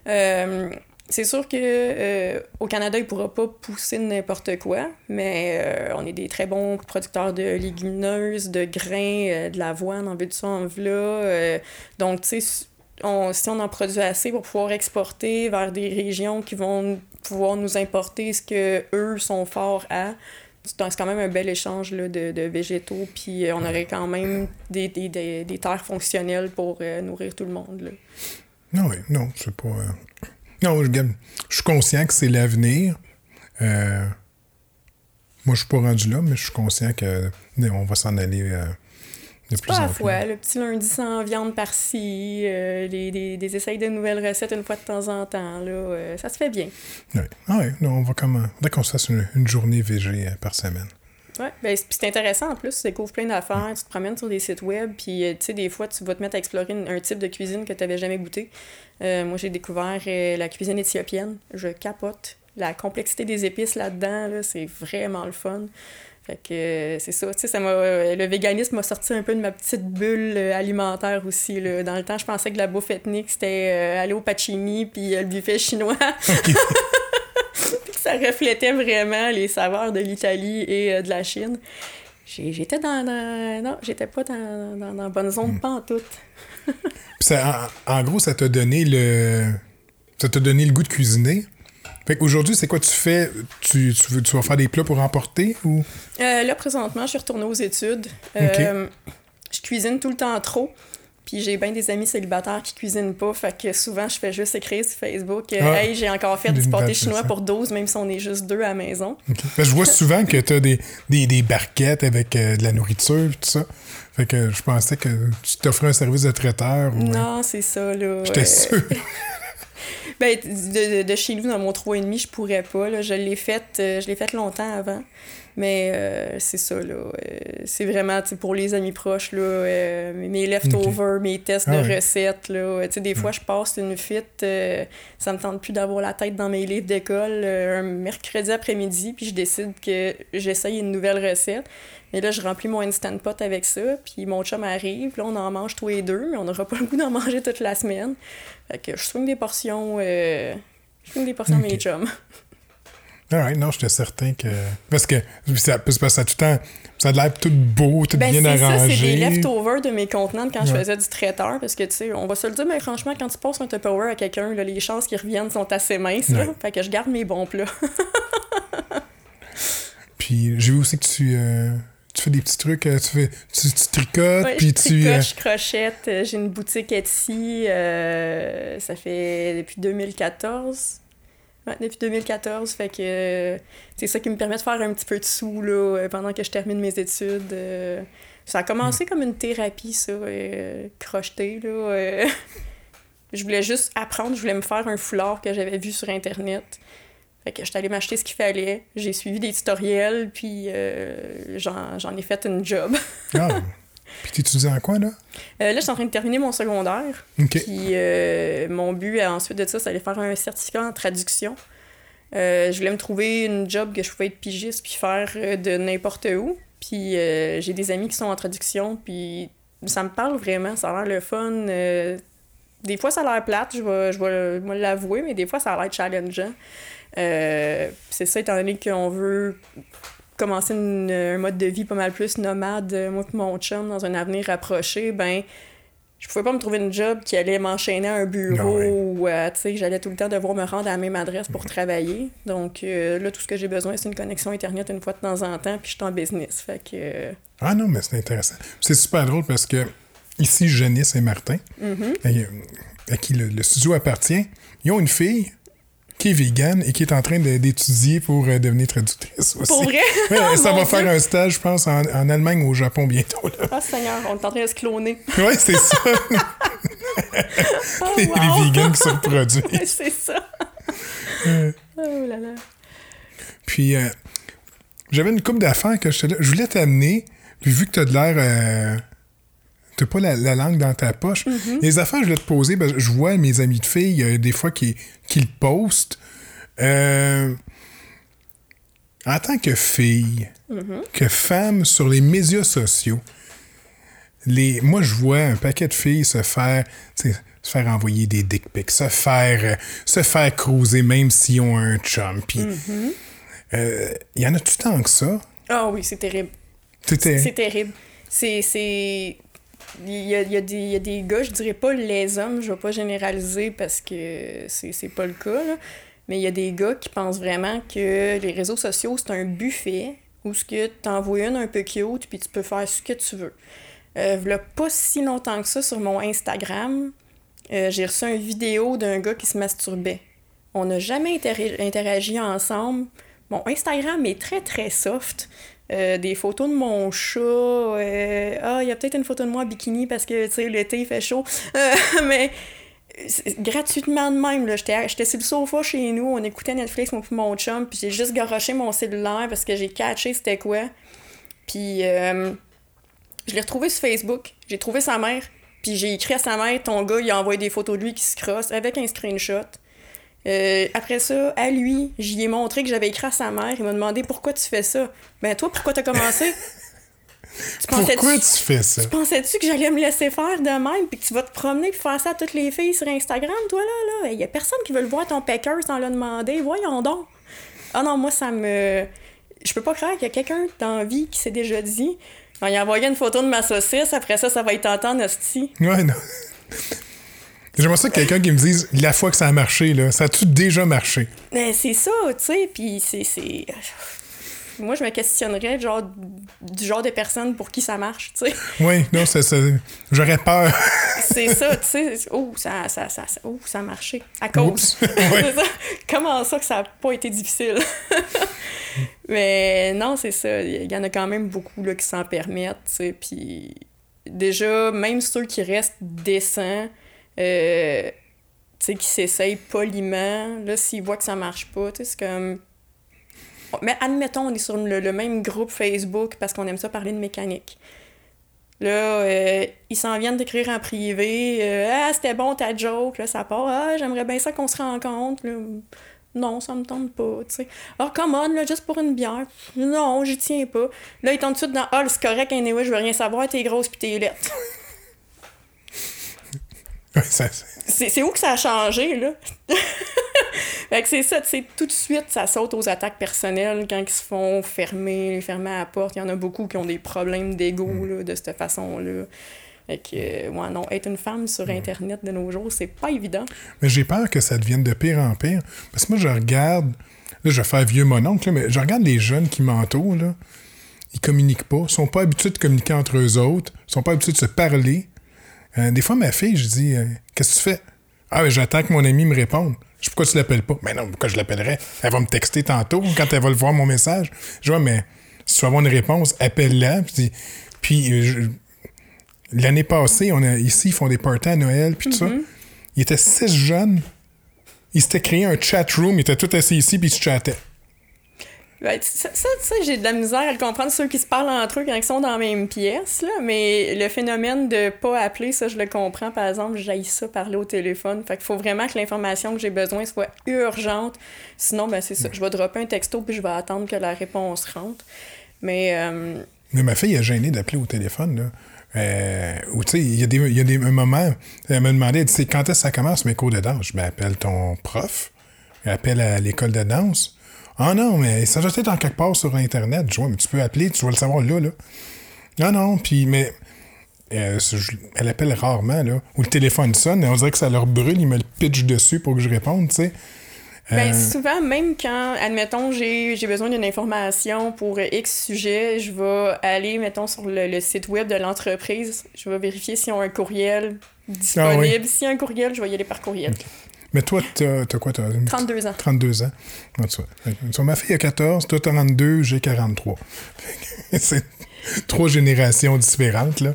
Euh, c'est sûr que euh, au Canada, il ne pourra pas pousser n'importe quoi, mais euh, on est des très bons producteurs de légumineuses, de grains, euh, de l'avoine, en veux de ça, en euh, donc, tu sais, on- si on en produit assez pour pouvoir exporter vers des régions qui vont pouvoir nous importer ce que eux sont forts à, c'est quand même un bel échange là, de, de, végétaux, puis on aurait quand même des, des, des, des terres fonctionnelles pour nourrir tout le monde. Là. Non, oui, non, c'est pas. Non, je, je suis conscient que c'est l'avenir. Euh, moi, je suis pas rendu là, mais je suis conscient qu'on va s'en aller euh, de plus en plus. fois, le petit lundi sans viande par-ci, euh, des, des, essais de nouvelles recettes une fois de temps en temps, là, ça se fait bien. Oui, ah ouais, non, on va comment... Dès qu'on se fasse une, journée végé par semaine. Oui, ben, c'est intéressant en plus, tu découvres plein d'affaires, tu te promènes sur des sites web, puis tu sais, des fois, tu vas te mettre à explorer un type de cuisine que tu n'avais jamais goûté. Moi, j'ai découvert la cuisine éthiopienne, je capote la complexité des épices là-dedans, là, c'est vraiment le fun. Fait que euh, c'est ça, tu sais, ça m'a... Euh, le véganisme m'a sorti un peu de ma petite bulle euh, alimentaire aussi, là. Dans le temps, je pensais que la bouffe ethnique, c'était aller au Pacini puis le buffet chinois. puis (laughs) que ça reflétait vraiment les saveurs de l'Italie et de la Chine. J'étais dans, Non, j'étais pas dans, dans, la bonne zone, mm. tout. Ça, en, en, gros, ça t'a donné le... Ça t'a donné le goût de cuisiner? Fait qu'aujourd'hui, c'est quoi tu fais? Tu, tu, tu, vas faire des plats pour emporter ou? Euh, là, présentement, je suis retournée aux études. Euh, je cuisine tout le temps trop. Puis j'ai bien des amis célibataires qui cuisinent pas. Fait que souvent, je fais juste écrire sur Facebook euh, ah, Hey, j'ai encore fait du pâté chinois pour 12, même si on est juste deux à la maison. je vois souvent que tu as des, des, des, barquettes avec de la nourriture tout ça. Fait que je pensais que tu t'offrais un service de traiteur. Ou, non, c'est ça, là. J'étais sûr. (laughs) Ben, de, de, chez nous, dans mon 3,5, je pourrais pas. Là. Je l'ai fait, euh, je l'ai fait longtemps avant. Mais euh, c'est ça, là. Euh, c'est vraiment pour les amis proches, là, mes leftovers, mes tests de ah recettes. Là. des fois, je passe une fuite, ça me tente plus d'avoir la tête dans mes livres d'école un mercredi après-midi, puis je décide que j'essaye une nouvelle recette. Et là, je remplis mon Instant Pot avec ça, puis mon chum arrive, là, on en mange tous les deux, mais on n'aura pas le goût d'en manger toute la semaine. Fait que je swing des portions, euh, je swing des portions okay. mes chums. Alright, non, j'étais certain que. Parce que ça, parce que ça tout le temps. Ça a l'air tout beau, tout ben, bien arrangé. C'est ça, c'est des leftovers de mes contenants quand je faisais du traiteur. Parce que, tu sais, on va se le dire, mais franchement, quand tu passes un Tupperware à quelqu'un, les chances qu'ils reviennent sont assez minces. Là, fait que je garde mes bons plats. (laughs) Puis, j'ai vu aussi que tu. Euh, tu fais des petits trucs, euh, tu, fais, tu, tricotes, puis tu... Tricote, euh, je crochette, j'ai une boutique Etsy, ça fait depuis 2014. Ouais, depuis 2014, fait que c'est ça qui me permet de faire un petit peu de sous, là, pendant que je termine mes études. ça a commencé mm. comme une thérapie, ça, crocheter, là. (laughs) je voulais juste apprendre, je voulais me faire un foulard que j'avais vu sur Internet. Fait que j'étais allée m'acheter ce qu'il fallait. J'ai suivi des tutoriels, puis euh, j'en ai fait une job. (laughs) ah! Puis tu étudies en quoi, là? Euh, là, je suis en train de terminer mon secondaire. Puis euh, mon but, ensuite de ça, c'est d'aller faire un certificat en traduction. je voulais me trouver une job que je pouvais être pigiste puis faire de n'importe où. Puis j'ai des amis qui sont en traduction, puis ça me parle vraiment. Ça a l'air le fun. des fois, ça a l'air plate, je vais, je vais l'avouer, mais des fois, ça a l'air challengeant. Euh, c'est ça, étant donné qu'on veut commencer un mode de vie pas mal plus nomade, euh, moi et mon chum, dans un avenir rapproché, ben je pouvais pas me trouver une job qui allait m'enchaîner à un bureau ou euh, tu sais j'allais tout le temps devoir me rendre à la même adresse pour travailler. Donc là, tout ce que j'ai besoin, c'est une connexion Internet une fois de temps en temps, puis je suis en business. Fait que... Ah non, mais c'est intéressant. C'est super drôle parce que ici, Jeunesse Saint-Martin, mm-hmm. à qui le, studio appartient, ils ont une fille qui est vegan et qui est en train d'étudier pour euh, devenir traductrice aussi. Pour vrai? (laughs) ça va faire un stage, je pense, en, Allemagne ou au Japon bientôt. Là. Ah, Seigneur, on est en train de se cloner. (laughs) oui, c'est ça. (laughs) oh, les, vegans qui se reproduisent. c'est ça. oh là là. Puis, euh, j'avais une coupe d'affaires que je, je voulais t'amener, puis vu que tu as de l'air. Euh, t'as pas la, langue dans ta poche. Mm-hmm. Les affaires, je vais te poser, ben, je vois mes amis de filles, euh, des fois, qui, qui le postent. Euh, en tant que fille, mm-hmm. que femme sur les médias sociaux, les, moi, je vois un paquet de filles se faire, se faire envoyer des dick pics, se faire, euh, se faire cruiser même s'ils ont un chum. Mm-hmm. il y en a tout tant que ça. Ah oui, c'est terrible. C'est terrible. C'est il y a, y, a y a, des gars, je dirais pas les hommes, je vais pas généraliser parce que c'est pas le cas, là, mais il y a des gars qui pensent vraiment que les réseaux sociaux, c'est un buffet où ce que t'envoies une un peu cute, puis tu peux faire ce que tu veux. Euh, a pas si longtemps que ça, sur mon Instagram, euh, j'ai reçu une vidéo d'un gars qui se masturbait. On n'a jamais interagi ensemble. Mon Instagram est très très soft. Euh, des photos de mon chat. Euh, ah, il y a peut-être une photo de moi en bikini parce que, tu sais, l'été, il fait chaud. (laughs) mais gratuitement de même, là. J'étais sur le sofa chez nous, on écoutait Netflix, mon, mon chum, puis j'ai juste garoché mon cellulaire parce que j'ai catché c'était quoi. Puis je l'ai retrouvé sur Facebook. J'ai trouvé sa mère. Puis j'ai écrit à sa mère, ton gars, il a envoyé des photos de lui qui se crosse avec un screenshot. Euh, après ça, à lui, j'y ai montré que j'avais écrit à sa mère. Il m'a demandé pourquoi tu fais ça? Ben toi, pourquoi t'as commencé? (laughs) tu pourquoi tu fais ça? Tu pensais-tu que j'allais me laisser faire de même puis que tu vas te promener et faire ça à toutes les filles sur Instagram, toi là? là? Il y a personne qui veut le voir ton Packers sans le demander. Voyons donc. Ah non, moi, ça me. Je peux pas croire qu'il y a quelqu'un dans la vie qui s'est déjà dit il a envoyé une photo de ma saucisse, après ça, ça va être en hostie. Ouais, non. J'aimerais ça que quelqu'un qui me dise la fois que ça a marché, là. Ça a-tu déjà marché? Ben, c'est ça, tu sais, puis c'est. Moi, je me questionnerais genre, du genre de personne pour qui ça marche, tu sais. Oui, non, c'est ça. J'aurais peur. (laughs) c'est ça, tu sais. Oh, ça, ça, ça, oh, ça a marché. À cause. (laughs) Comment ça que ça n'a pas été difficile? (laughs) Mais non, c'est ça. Il y en a quand même beaucoup là, qui s'en permettent, tu sais. Puis déjà, même ceux qui restent décents, euh, tu sais, qui s'essayent poliment, là, s'ils voient que ça marche pas, tu sais, c'est comme... Mais admettons, on est sur le, même groupe Facebook parce qu'on aime ça parler de mécanique. Là, euh, ils s'en viennent d'écrire en privé. Euh, ah, c'était bon ta joke, là, ça part. Ah, j'aimerais bien ça qu'on se rencontre. Là non, ça me tente pas, tu sais. Come on, là, juste pour une bière. Non, j'y tiens pas. Là, il tombe tout de suite dans Ah, c'est correct, anyway, je veux rien savoir, t'es grosse pis t'es lettre. C'est où que ça a changé, là? (laughs) fait que c'est ça, tu sais, tout de suite, ça saute aux attaques personnelles quand ils se font fermer, fermer à la porte. Il y en a beaucoup qui ont des problèmes d'ego, mm. là, de cette façon-là. Fait que, ouais, non, être une femme sur Internet de nos jours, c'est pas évident. Mais j'ai peur que ça devienne de pire en pire. Parce que moi, je regarde, là, je vais faire vieux mon oncle, mais je regarde les jeunes qui m'entourent, là. Ils communiquent pas, ils sont pas habitués de communiquer entre eux autres, ils sont pas habitués de se parler. Euh, des fois, ma fille, je dis, euh, qu'est-ce que tu fais? Ah, ben, j'attends que mon ami me réponde. Je sais pourquoi tu l'appelles pas? Mais non, pourquoi je l'appellerais? Elle va me texter tantôt quand elle va le voir mon message. Je vois, mais si tu veux avoir une réponse, appelle-la. Puis, puis euh, je, L'année passée, on a, ici, ils font des parties à Noël, puis tout ça. Mm-hmm. Ils étaient six jeunes. Ils s'étaient créé un chat room, ils étaient tous assis ici, puis ils se chattaient. Ben, ça, ça, j'ai de la misère à le comprendre, ceux qui se parlent entre eux quand ils sont dans la même pièce, là, mais le phénomène de pas appeler, ça, je le comprends. Par exemple, j'aille ça parler au téléphone. Fait qu'il faut vraiment que l'information que j'ai besoin soit urgente. Sinon, ben, c'est ça. Je vais dropper un texto, puis je vais attendre que la réponse rentre. Mais. Euh, mais ma fille a gêné d'appeler au téléphone, là. Euh, ou tu sais, il y a, des, y a des, un moment, elle me demandait, tu sais, quand est-ce que ça commence mes cours de danse? Je m'appelle ton prof, appelle à l'école de danse. Ah non, mais ça doit être en quelque part sur Internet. Je vois, mais tu peux appeler, tu vas le savoir là, là. Non, non, puis, mais euh, elle appelle rarement, là. Ou le téléphone sonne, et on dirait que ça leur brûle, ils me le pitchent dessus pour que je réponde, tu sais. Ben, euh, souvent, même quand, admettons, j'ai besoin d'une information pour X sujet, je vais aller, mettons, sur le, site web de l'entreprise. Je vais vérifier s'ils ont un courriel disponible. Ah S'il y a un courriel, je vais y aller par courriel. Mais toi, t'as as quoi? As 32 ans. 32 ans. ma fille a 14, toi, 32, j'ai 43. (laughs) C'est trois générations différentes, là.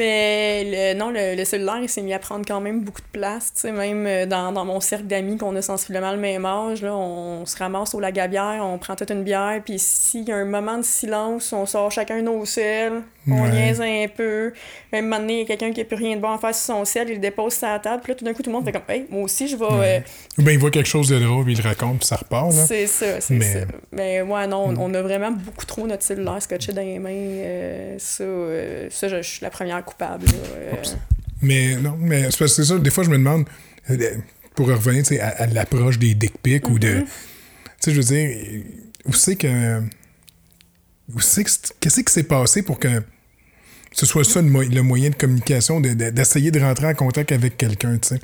Mais le, non, le, cellulaire, il s'est mis à prendre quand même beaucoup de place. Tu sais, même euh, dans, dans mon cercle d'amis qu'on a sensiblement le même âge, là, on se ramasse au lagabière, on prend toute une bière, puis s'il y a un moment de silence, on sort chacun nos selles, on niaise un peu. Même donné, il y a quelqu'un qui n'a plus rien de bon à faire sur son sel, il le dépose sur la table, puis là, tout d'un coup, tout le monde fait comme, hey, moi aussi, je vais. Euh, Ou bien il voit quelque chose de drôle, puis il le raconte, puis ça repart. C'est ça, c'est ça. Mais ouais, non, mm. on, a vraiment beaucoup trop notre cellulaire scotché dans les mains. Euh, ça, ça je, je suis la première coupable. Euh. Mais non, mais c'est ça. Des fois, je me demande, euh, pour revenir à, l'approche des dick pics ou de. Mm-hmm. Tu sais, je veux dire, où c'est que. Où c'est que. Qu'est-ce qui s'est passé pour que ce soit ça le, moyen de communication, d'essayer de, rentrer en contact avec quelqu'un, tu sais?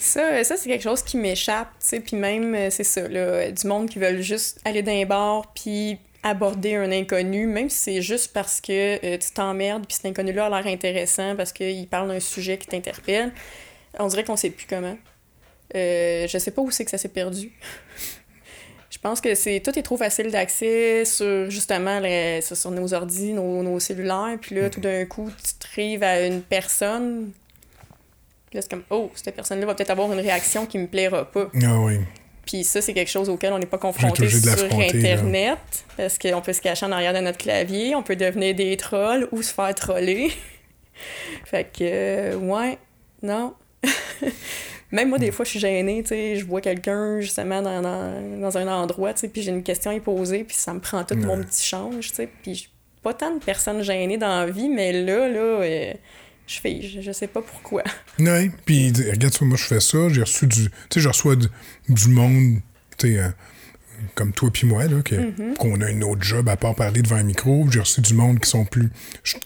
Ça, ça c'est quelque chose qui m'échappe, tu sais, puis même, euh, c'est ça, là, du monde qui veulent juste aller d'un bar, puis aborder un inconnu, même si c'est juste parce que euh, tu t'emmerdes, puis cet inconnu-là a l'air intéressant parce qu'il parle d'un sujet qui t'interpelle, on dirait qu'on sait plus comment. Euh, je sais pas où c'est que ça s'est perdu. (laughs) je pense que c'est tout est trop facile d'accès sur justement les, sur, nos ordi, nos, nos cellulaires, puis là, tout d'un coup, tu te à une personne, là, c'est comme, oh, cette personne-là va peut-être avoir une réaction qui me plaira pas. Ah oui. Puis ça, c'est quelque chose auquel on n'est pas confronté sur Internet, parce qu'on peut se cacher en arrière de notre clavier, on peut devenir des trolls ou se faire troller. (laughs) fait que, euh, ouais, non. (laughs) Même moi, des fois, je suis gênée, tu sais, je vois quelqu'un, justement, dans, dans, un endroit, tu sais, puis j'ai une question à y poser, puis ça me prend tout mon petit change, tu sais, puis pas tant de personnes gênées dans la vie, mais là, là... Euh, je fais, je, sais pas pourquoi. (laughs) Oui, puis regarde, moi je fais ça, j'ai reçu du, tu sais, je reçois du, monde, tu sais, euh, comme toi puis moi, là, mm-hmm. qu'on a un autre job à part parler devant un micro, j'ai reçu du monde qui sont plus...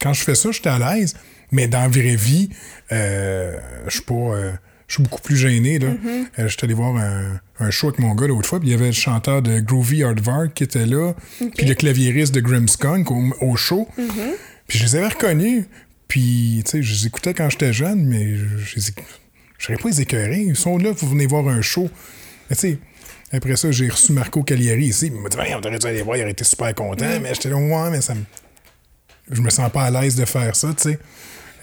quand je fais ça, j'étais à l'aise, mais dans la vraie vie, euh, je suis pas... Euh, je suis beaucoup plus gêné. Là. Mm-hmm. J'étais allé voir un, un, show avec mon gars l'autre fois, puis il y avait le chanteur de Groovy Hardvark qui était là, puis le claviériste de Grimmskunk au, au show. Mm-hmm. Puis je les avais reconnus. Puis, tu sais, je les écoutais quand j'étais jeune, mais je n'aurais pas les écœurer. Ils sont là, vous venez voir un show. Mais tu sais, après ça, j'ai reçu Marco Cagliari ici. Il m'a dit, on aurait dû aller voir, il aurait été super content. Mais j'étais là, ouais, mais ça me. Je me sens pas à l'aise de faire ça, tu sais.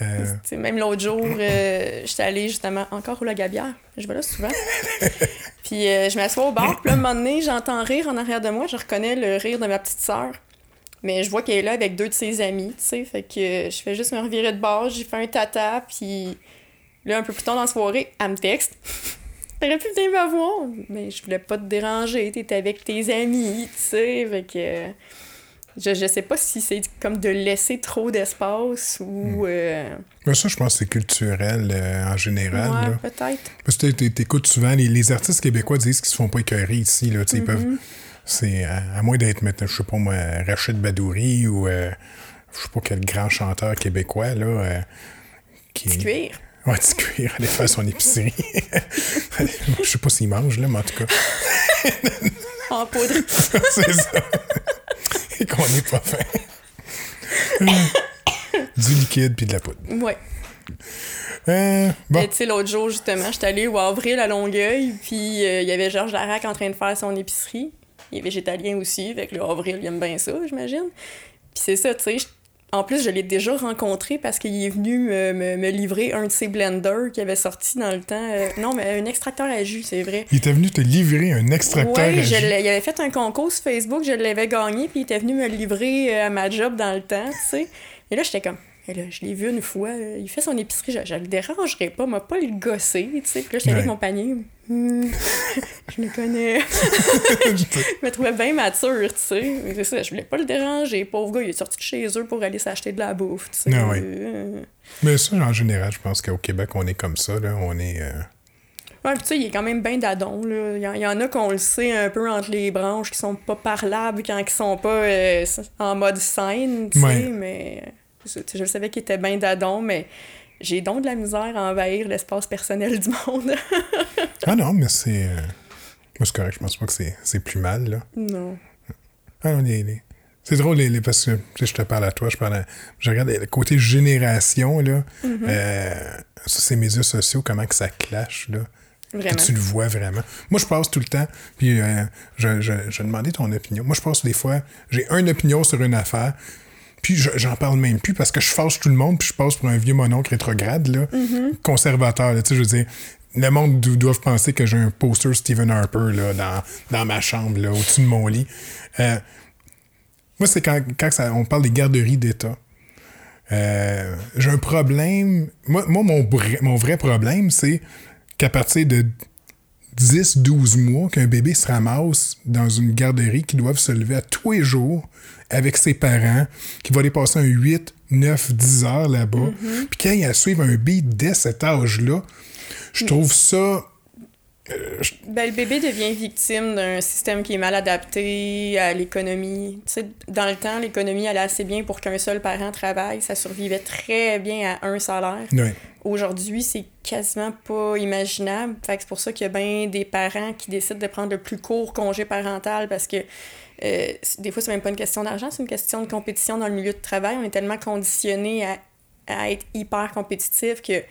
Euh... Même l'autre jour, euh, (laughs) j'étais allée justement encore au La Gabière. Je vais là souvent. puis euh, je m'assois au bar. Puis là, un moment donné, j'entends rire en arrière de moi. Je reconnais le rire de ma petite sœur. Mais je vois qu'elle est là avec deux de ses amis, tu sais. Fait que je fais juste me revirer de bord, j'ai fait un tata, puis là, un peu plus tard dans la soirée, elle me texte. (laughs) T'aurais pu venir me voir, mais je voulais pas te déranger, t'étais avec tes amis, tu sais. Fait que. Je, je sais pas si c'est comme de laisser trop d'espace ou. Hmm. Euh, mais ça, je pense que c'est culturel euh, en général. Ouais, peut-être. Parce que t'écoutes souvent, les, les, artistes québécois disent qu'ils se font pas écœurer ici. Là, Ils peuvent mm-hmm. C'est à, moins d'être, je sais pas moi, Rachid Badouri ou euh, je sais pas quel grand chanteur québécois, là. Euh, qui... cuir. Ouais, petit cuir, aller faire son épicerie. (laughs) je sais pas s'il mange, là, mais en tout cas. en poudre. (laughs) c'est ça. Et qu'on n'est pas fin. du liquide puis de la poudre. Ouais. Euh, bon. Tu sais, l'autre jour, justement, j'étais allée au Avril à Longueuil, puis euh, il y avait Georges Larac en train de faire son épicerie. Il est végétalien aussi, avec le avril, il aime bien ça, j'imagine. Puis c'est ça, tu sais. En plus, je l'ai déjà rencontré parce qu'il est venu me, me, livrer un de ses blenders qui avait sorti dans le temps. Euh, non, mais un extracteur à jus, c'est vrai. Il était venu te livrer un extracteur à jus. il avait fait un concours sur Facebook, je l'avais gagné, puis il était venu me livrer euh, à ma job dans le temps, tu sais. Et là, j'étais comme, là, je l'ai vu une fois, euh, il fait son épicerie, je, je le dérangerai pas, m'a pas le gossé, tu sais. Puis là, j'étais avec mon panier. Hmm, je le connais. (laughs) je me trouvais bien mature, tu sais. C'est ça, je voulais pas le déranger. Pauvre gars, il est sorti de chez eux pour aller s'acheter de la bouffe, tu sais. Ah euh, Mais ça, en général, je pense qu'au Québec, on est comme ça, là. On est. Euh... Ouais, tu sais, il est quand même bien d'adon, là. Il y, en a qu'on le sait un peu entre les branches qui sont pas parlables quand ils sont pas euh, en mode scène, tu sais, mais je, savais qu'il était bien d'adon, mais j'ai donc de la misère à envahir l'espace personnel du monde. (laughs) ah non, mais c'est. Euh, c'est correct, je pense pas que c'est plus mal, là. Non. Ah non, C'est drôle, les, parce que je te parle à toi, je parle à, Je regarde le côté génération, là. Mm-hmm. Euh, sur ces médias sociaux, comment que ça clash, là. Vraiment. tu le vois vraiment. Moi, je passe tout le temps, puis euh, je, je, je demandais ton opinion. Moi, je passe des fois, j'ai une opinion sur une affaire, puis j'en parle même plus parce que je fâche tout le monde, puis je passe pour un vieux mononcle rétrograde, là, mm-hmm. conservateur. je veux dire, le monde doit penser que j'ai un poster Stephen Harper là, dans, dans ma chambre, là, au-dessus de mon lit. Euh, moi, c'est quand, quand ça, on parle des garderies d'État. Euh, j'ai un problème. Moi, moi mon, mon vrai problème, c'est qu'à partir de 10-12 mois qu'un bébé se ramasse dans une garderie qui doivent se lever à tous les jours avec ses parents, qui va aller passer un 8, 9, 10 heures là-bas. Mm-hmm. Puis quand il a suivre un bébé dès cet âge-là, je trouve ça euh, ben, le bébé devient victime d'un système qui est mal adapté à l'économie. Dans le temps, l'économie allait assez bien pour qu'un seul parent travaille. Ça survivait très bien à un salaire. aujourd'hui, c'est quasiment pas imaginable. Fait que c'est pour ça qu'il y a bien des parents qui décident de prendre le plus court congé parental parce que euh, des fois, c'est même pas une question d'argent, c'est une question de compétition dans le milieu de travail. On est tellement conditionné à, à être hyper compétitif que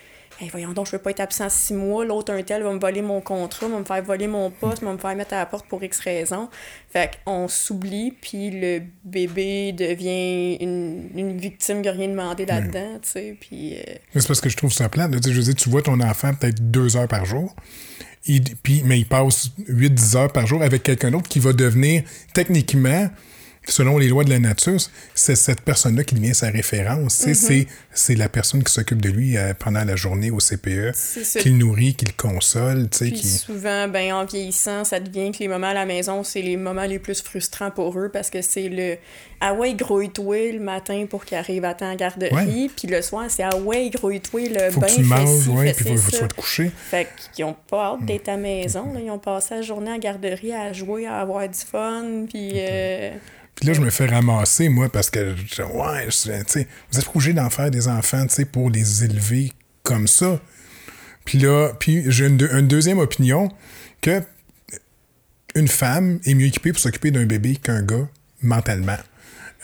voyons donc, je veux pas être absent six mois, l'autre un tel va me voler mon contrat, va me faire voler mon poste, va me faire mettre à la porte pour X raison. Fait qu'on s'oublie, puis le bébé devient une, une victime qui n'a rien demandé là-dedans, tu sais, puis... Euh, c'est parce que je trouve ça plate, je veux dire, tu vois ton enfant peut-être deux heures par jour, mais il passe 8-10 heures par jour avec quelqu'un d'autre qui va devenir techniquement selon les lois de la nature, c'est cette personne-là qui devient sa référence. Mm-hmm. C'est la personne qui s'occupe de lui euh, pendant la journée au CPE, qui le nourrit, qui le console. Puis qui... souvent, ben, en vieillissant, ça devient que les moments à la maison, c'est les moments les plus frustrants pour eux parce que c'est le ah ouais, grouille-toi le matin pour qu'il arrive à temps à garderie. Puis le soir, c'est ah ouais, grouille-toi le faut bain. Faut que tu manges, ouais, puis faut, que tu te coucher. Fait qu'ils ont pas hâte d'être à la maison. Là. Ils ont passé la journée en garderie à jouer, à avoir du fun. Puis. Euh, puis là, je me fais ramasser, moi, parce que, ouais, tu sais, vous êtes obligé d'en faire des enfants, tu sais, pour les élever comme ça. Puis là, puis j'ai une, deuxième opinion que une femme est mieux équipée pour s'occuper d'un bébé qu'un gars, mentalement.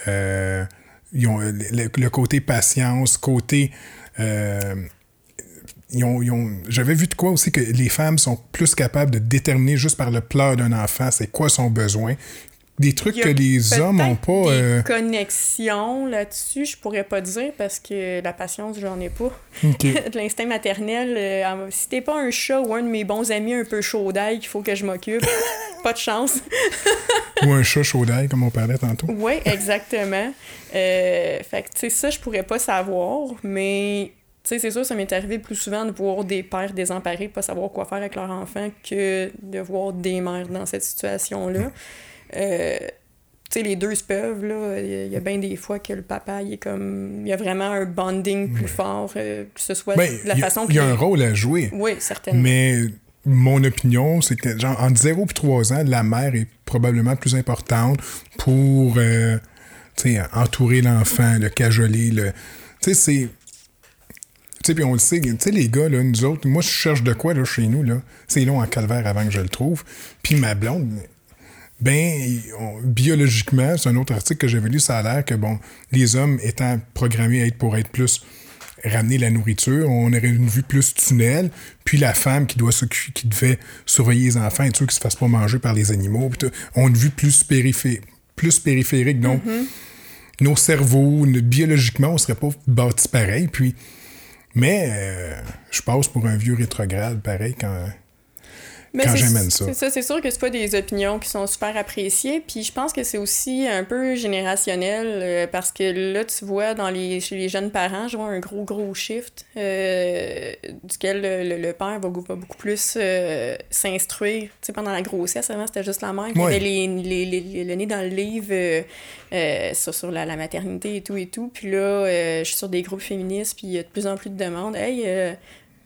Euh, ils ont le, côté patience, côté. Euh, ils ont, ils ont, J'avais vu de quoi aussi que les femmes sont plus capables de déterminer juste par le pleur d'un enfant c'est quoi son besoin des trucs que les hommes n'ont pas. Des euh... connexions là-dessus, je pourrais pas dire parce que la patience, j'en ai pas. (laughs) l'instinct maternel, euh, si t'es pas un chat ou un de mes bons amis un peu chaud d'ail qu'il faut que je m'occupe, (laughs) pas de chance. (laughs) ou un chat chaud d'ail, comme on parlait tantôt. Oui, exactement. Euh, fait que, tu sais, ça, je pourrais pas savoir, mais tu sais, c'est sûr, ça m'est arrivé plus souvent de voir des pères désemparés, pas savoir quoi faire avec leur enfant, que de voir des mères dans cette situation-là. Euh, tu sais, les deux se peuvent, là. Il y a, bien des fois que le papa, il est comme. Il y a vraiment un bonding plus fort, euh, que ce soit ben, la façon Il y a un rôle à jouer. Oui, certainement. Mais mon opinion, c'est que, genre, entre 0 et 3 ans, la mère est probablement plus importante pour, euh, tu sais, entourer l'enfant, le cajoler, le. Tu sais, c'est. Tu sais, puis on le sait, tu sais, les gars, là, nous autres, moi, je cherche de quoi, là, chez nous, là. C'est long en calvaire avant que je le trouve. Puis ma blonde, ben, biologiquement, c'est un autre article que j'avais lu, ça a l'air que, bon, les hommes étant programmés à être pour être plus ramener la nourriture, on aurait une vue plus tunnel, puis la femme qui doit qui devait surveiller les enfants et tout, qui se fasse pas manger par les animaux, on a une vue plus, plus périphérique. Donc, mm-hmm. nos cerveaux, biologiquement, on serait pas bâtis pareil. Puis, mais euh, je passe pour un vieux rétrograde pareil quand quand j'amène ça. C'est ça, c'est sûr que c'est pas des opinions qui sont super appréciées. Puis je pense que c'est aussi un peu générationnel euh, parce que là, tu vois, dans les, chez les jeunes parents, je vois un gros, gros shift euh, duquel le, père va, beaucoup plus euh, s'instruire. Tu sais, pendant la grossesse, avant, c'était juste la mère qui avait les, les, les, le nez dans le livre sur, sur la, la, maternité et tout et tout. Puis là, je suis sur des groupes féministes, puis il y a de plus en plus de demandes. Hey,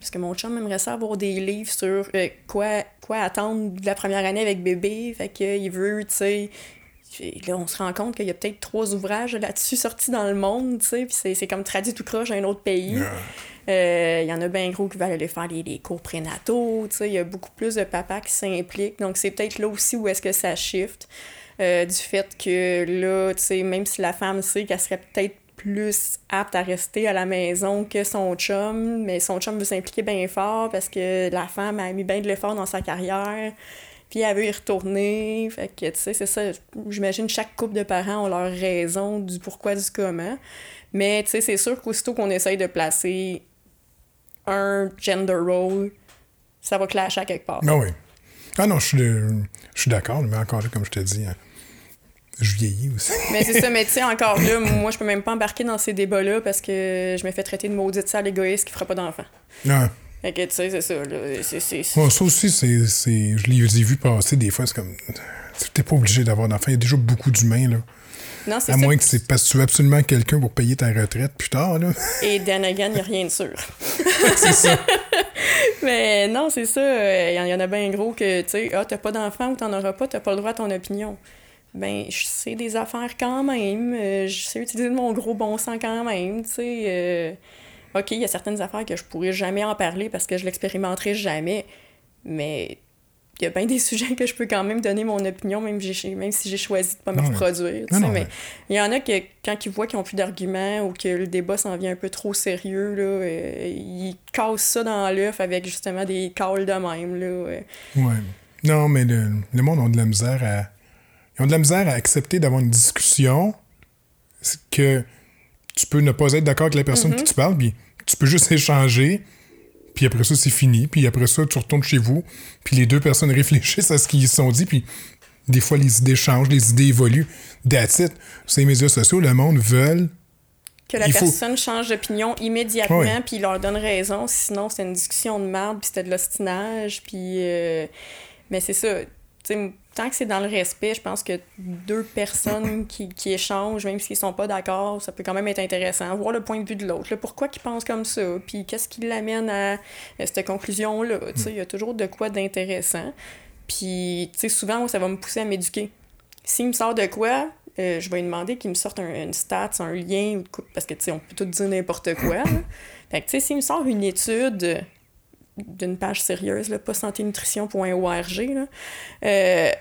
parce que mon chum aimerait ça avoir des livres sur euh, quoi, quoi attendre de la première année avec bébé. Fait qu'il veut, tu sais. Là, on se rend compte qu'il y a peut-être trois ouvrages là-dessus sortis dans le monde, tu sais. Puis c'est comme traduit tout croche dans un autre pays. Euh, il y en a bien gros qui veulent aller faire les, les cours prénataux, tu sais. Il y a beaucoup plus de papas qui s'impliquent. Donc c'est peut-être là aussi où est-ce que ça shift. Euh, du fait que là, tu sais, même si la femme sait qu'elle serait peut-être plus apte à rester à la maison que son chum, mais son chum veut s'impliquer bien fort parce que la femme a mis bien de l'effort dans sa carrière, puis elle veut y retourner. Fait que, tu sais, c'est ça. J'imagine chaque couple de parents ont leur raison du pourquoi, du comment. Mais, tu sais, c'est sûr qu'aussitôt qu'on essaye de placer un gender role, ça va clasher quelque part. Ah oui. Ah non, je suis d'accord, mais encore comme je te dis, hein, je vieillis aussi. (laughs) mais c'est ça, mais tu sais, encore là, moi, je peux même pas embarquer dans ces débats-là parce que je me fais traiter de maudite sale égoïste qui fera pas d'enfant. Ouais. Fait que, tu sais, c'est ça, là. C'est, ça aussi, c'est, je les ai vus passer des fois, c'est comme... T'es pas obligé d'avoir d'enfant. Il y a déjà beaucoup d'humains, là. Non, c'est à moins que c'est parce que tu veux absolument quelqu'un pour payer ta retraite plus tard, là. (laughs) Et Dan il n'y a rien de sûr. (laughs) c'est ça. Mais non, c'est ça. Il y en a bien gros que, tu sais, ah, t'as pas d'enfant ou t'en auras pas, t'as pas le droit à ton opinion ben je sais des affaires quand même, euh, je sais utiliser mon gros bon sens quand même, tu sais. Euh, OK, il y a certaines affaires que je pourrais jamais en parler parce que je l'expérimenterai jamais, mais il y a bien des (laughs) sujets que je peux quand même donner mon opinion, même, même si j'ai choisi de pas me reproduire. mais il y en a que, quand ils voient qu'ils n'ont plus d'arguments ou que le débat s'en vient un peu trop sérieux, là, euh, ils cassent ça dans l'œuf avec justement des calls de même. Là, ouais. Non, mais le, le, monde a de la misère à. Ils ont de la misère à accepter d'avoir une discussion que tu peux ne pas être d'accord avec la personne qui mm-hmm. tu parles, puis tu peux juste échanger puis après ça, c'est fini. Puis après ça, tu retournes chez vous. Puis les deux personnes réfléchissent à ce qu'ils se sont dit. Puis des fois, les idées changent, les idées évoluent. That's it. Les médias sociaux, le monde veut que la personne change d'opinion immédiatement, puis il leur donne raison. Sinon, c'est une discussion de merde, puis c'était de l'ostinage. Puis. Euh, mais c'est ça. Tant que c'est dans le respect, je pense que deux personnes qui, qui échangent, même s'ils sont pas d'accord, ça peut quand même être intéressant. Voir le point de vue de l'autre. Pourquoi ils pensent comme ça? Puis qu'est-ce qui l'amène à, cette conclusion-là? Il y a toujours de quoi d'intéressant. Puis, souvent, ça va me pousser à m'éduquer. S'il me sort de quoi, euh, je vais lui demander qu'il me sorte un, une stat, un lien, parce que, on peut tout dire n'importe quoi. Fait que, s'il me sort une étude d'une page sérieuse, là, pas santénutrition.org, euh,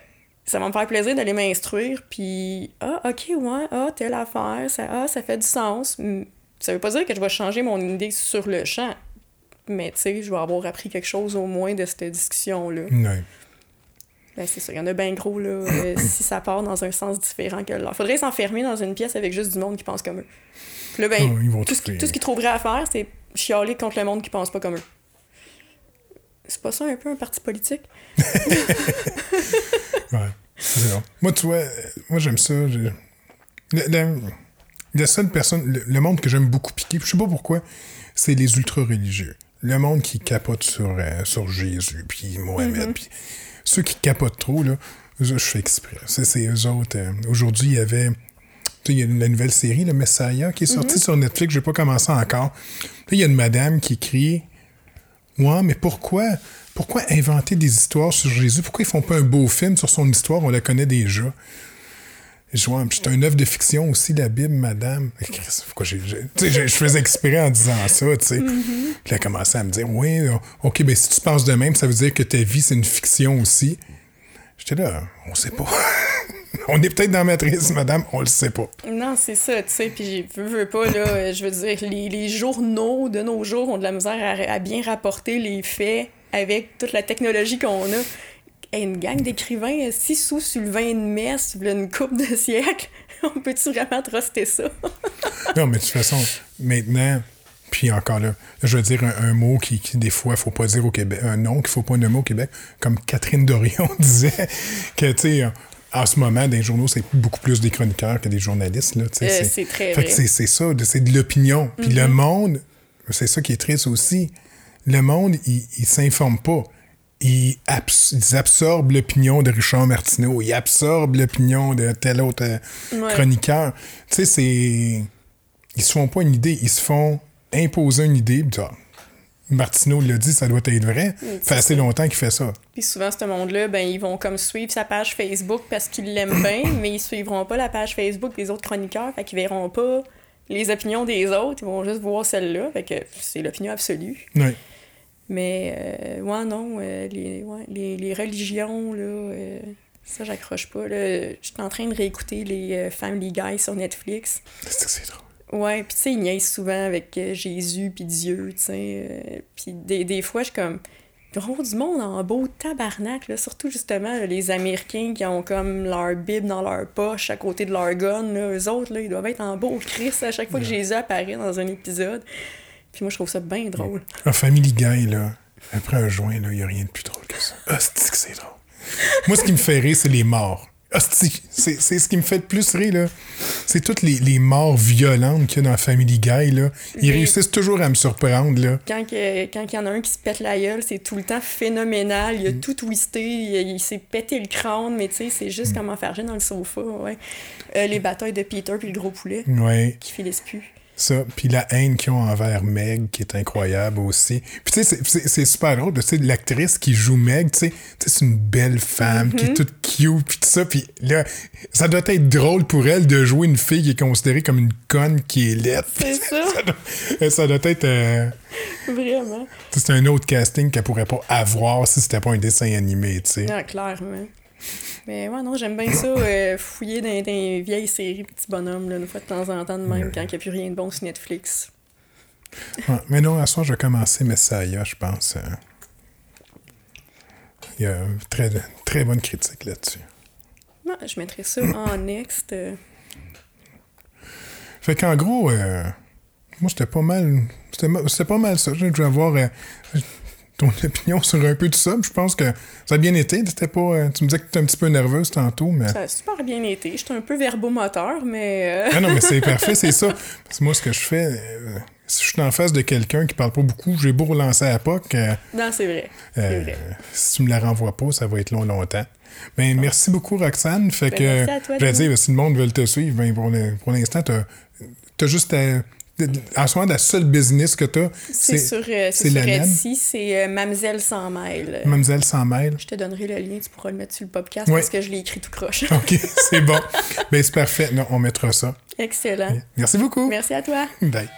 ça va me faire plaisir d'aller m'instruire, puis ah, ok, ouais, ah, telle affaire, ça, ah, ça fait du sens. Ça veut pas dire que je vais changer mon idée sur le champ, mais tu sais, je vais avoir appris quelque chose au moins de cette discussion-là. Ben, c'est ça, il y en a bien gros, là, euh, (coughs) si ça part dans un sens différent que l'autre. Faudrait s'enfermer dans une pièce avec juste du monde qui pense comme eux. Puis là, ben, ah, tout, ce, tout ce qu'ils trouveraient à faire, c'est chialer contre le monde qui pense pas comme eux. C'est pas ça un peu un parti politique? (laughs) ouais, c'est Moi, tu vois, moi j'aime ça. la seule personne, le, monde que j'aime beaucoup piquer, je sais pas pourquoi, c'est les ultra-religieux. Le monde qui capote sur, euh, sur Jésus, puis Mohamed, mm-hmm. puis ceux qui capotent trop, là, je fais exprès. C'est eux autres. Euh, aujourd'hui, il y avait il y a la nouvelle série, le Messiah, qui est sortie mm-hmm. sur Netflix. Je n'ai pas commencé encore. il y a une madame qui écrit Ouais, mais pourquoi, pourquoi inventer des histoires sur Jésus? Pourquoi ils font pas un beau film sur son histoire? On la connaît déjà. C'est un œuvre de fiction aussi, la Bible, madame. Pourquoi j'ai, je faisais exprès en disant ça, tu sais. Mm-hmm. Puis elle a commencé à me dire, oui, OK, ben si tu penses de même, ça veut dire que ta vie, c'est une fiction aussi. J'étais là, on sait pas. (laughs) (laughs) on est peut-être dans Matrice, madame, on le sait pas. Non, c'est ça, tu sais, puis je veux pas, là, je veux dire, les, les, journaux de nos jours ont de la misère à, bien rapporter les faits avec toute la technologie qu'on a. une gang d'écrivains, si sous Sylvain de Metz, une coupe de siècle, (laughs) on peut-tu vraiment truster ça? (laughs) non, mais de toute façon, maintenant, puis encore là, je veux dire un, mot qui, qui, des fois, faut pas dire au Québec, un nom qu'il faut pas nommer au Québec, comme Catherine Dorion disait, que, tu sais, en ce moment, dans les journaux, c'est beaucoup plus des chroniqueurs que des journalistes. Là, euh, c'est très vrai. C'est ça, c'est de l'opinion. Puis le mm-hmm. monde, c'est ça qui est triste aussi, le monde, il, il s'informe pas. Ils, absorbent l'opinion de Richard Martineau, ils absorbent l'opinion de tel autre euh, chroniqueur. Tu sais, c'est... Ils se font pas une idée, ils se font imposer une idée, Martineau l'a dit, ça doit être vrai. Ça fait assez longtemps qu'il fait ça. Puis souvent, ce monde-là, ben, ils vont comme suivre sa page Facebook parce qu'ils l'aiment (coughs) bien, mais ils suivront pas la page Facebook des autres chroniqueurs, fait qu'ils verront pas les opinions des autres, ils vont juste voir celle-là, fait que c'est l'opinion absolue. Oui. Mais, euh, ouais, non, euh, les, ouais, les, les, religions, là, euh, ça, j'accroche pas. Je suis en train de réécouter les Family Guy sur Netflix. C'est drôle. Ouais, puis tu sais, ils niaisent souvent avec euh, Jésus puis Dieu, tu sais. Euh, puis des, des fois, je suis comme... Gros du monde en beau tabarnak, là, surtout justement les Américains qui ont comme leur Bible dans leur poche à côté de leur gun. Là, eux autres, là, ils doivent être en beau Christ à chaque fois que Jésus apparaît dans un épisode. Puis moi, je trouve ça bien drôle. Un Family Guy, là, après un joint, il n'y a rien de plus drôle que ça. Ah, c'est drôle? moi, ce qui me fait rire, c'est les morts. C'est ce qui me fait le plus rire, là. C'est toutes les, les, morts violentes qu'il y a dans Family Guy, là. Ils réussissent toujours à me surprendre, là. Quand il quand y en a un qui se pète la gueule, c'est tout le temps phénoménal. Il a mm. tout twisté, il, s'est pété le crâne, mais tu sais, c'est juste mm. comme enfergé dans le sofa, ouais. Euh, les batailles de Peter puis le gros poulet. Ouais. Qui fait plus. Ça, puis la haine qu'ils ont envers Meg, qui est incroyable aussi. Puis tu sais, c'est super drôle, tu sais, l'actrice qui joue Meg, tu sais, c'est une belle femme qui est mm-hmm. toute cute, puis tout ça. Puis là, ça doit être drôle pour elle de jouer une fille qui est considérée comme une conne qui est laide. C'est (laughs) ça. ça, doit, ça doit être. euh, Vraiment. c'est un autre casting qu'elle pourrait pas avoir si c'était pas un dessin animé, tu sais. Ah, clairement. Mais ouais, non, j'aime bien ça, euh, fouiller dans, les vieilles séries petits bonhommes, là, une fois de temps en temps de même, quand il n'y a plus rien de bon sur Netflix. Ouais, mais non, à ce soir, je vais commencer Messiah, je pense. euh. Il y a une très, très bonne critique là-dessus. Non, je mettrais ça (laughs) en next. euh. Fait qu'en gros, euh, moi, c'était pas mal. C'était pas mal ça. Je voulais avoir euh, ton (laughs) opinion sur un peu de ça. Je pense que ça a bien été. Pas, euh, tu me disais que tu étais un petit peu nerveuse tantôt, mais. Ça a super bien été. J'étais un peu verbomoteur, mais... euh, Ah non, mais c'est (laughs) parfait, c'est ça. Parce que moi, ce que je fais, euh, si je suis en face de quelqu'un qui parle pas beaucoup, j'ai beau relancer à POC, euh, Non, c'est vrai. Euh, vrai. si tu me la renvoies pas, ça va être long, longtemps. Ben, merci beaucoup, Roxane. Fait Ben, que, merci à toi, je vais dire, si le monde veut te suivre, ben, pour l'instant, t'as as juste à. En ce moment, la seule business que t'as, C'est sur, euh, c'est sur. Etsy, c'est euh, Mamzelle sans mail. Mademoiselle 100 mails. Je te donnerai le lien, tu pourras le mettre sur le podcast parce que je l'ai écrit tout croche. (laughs) OK, c'est bon. ben, c'est parfait. Non, on mettra ça. Excellent. Merci beaucoup. Merci à toi. Bye.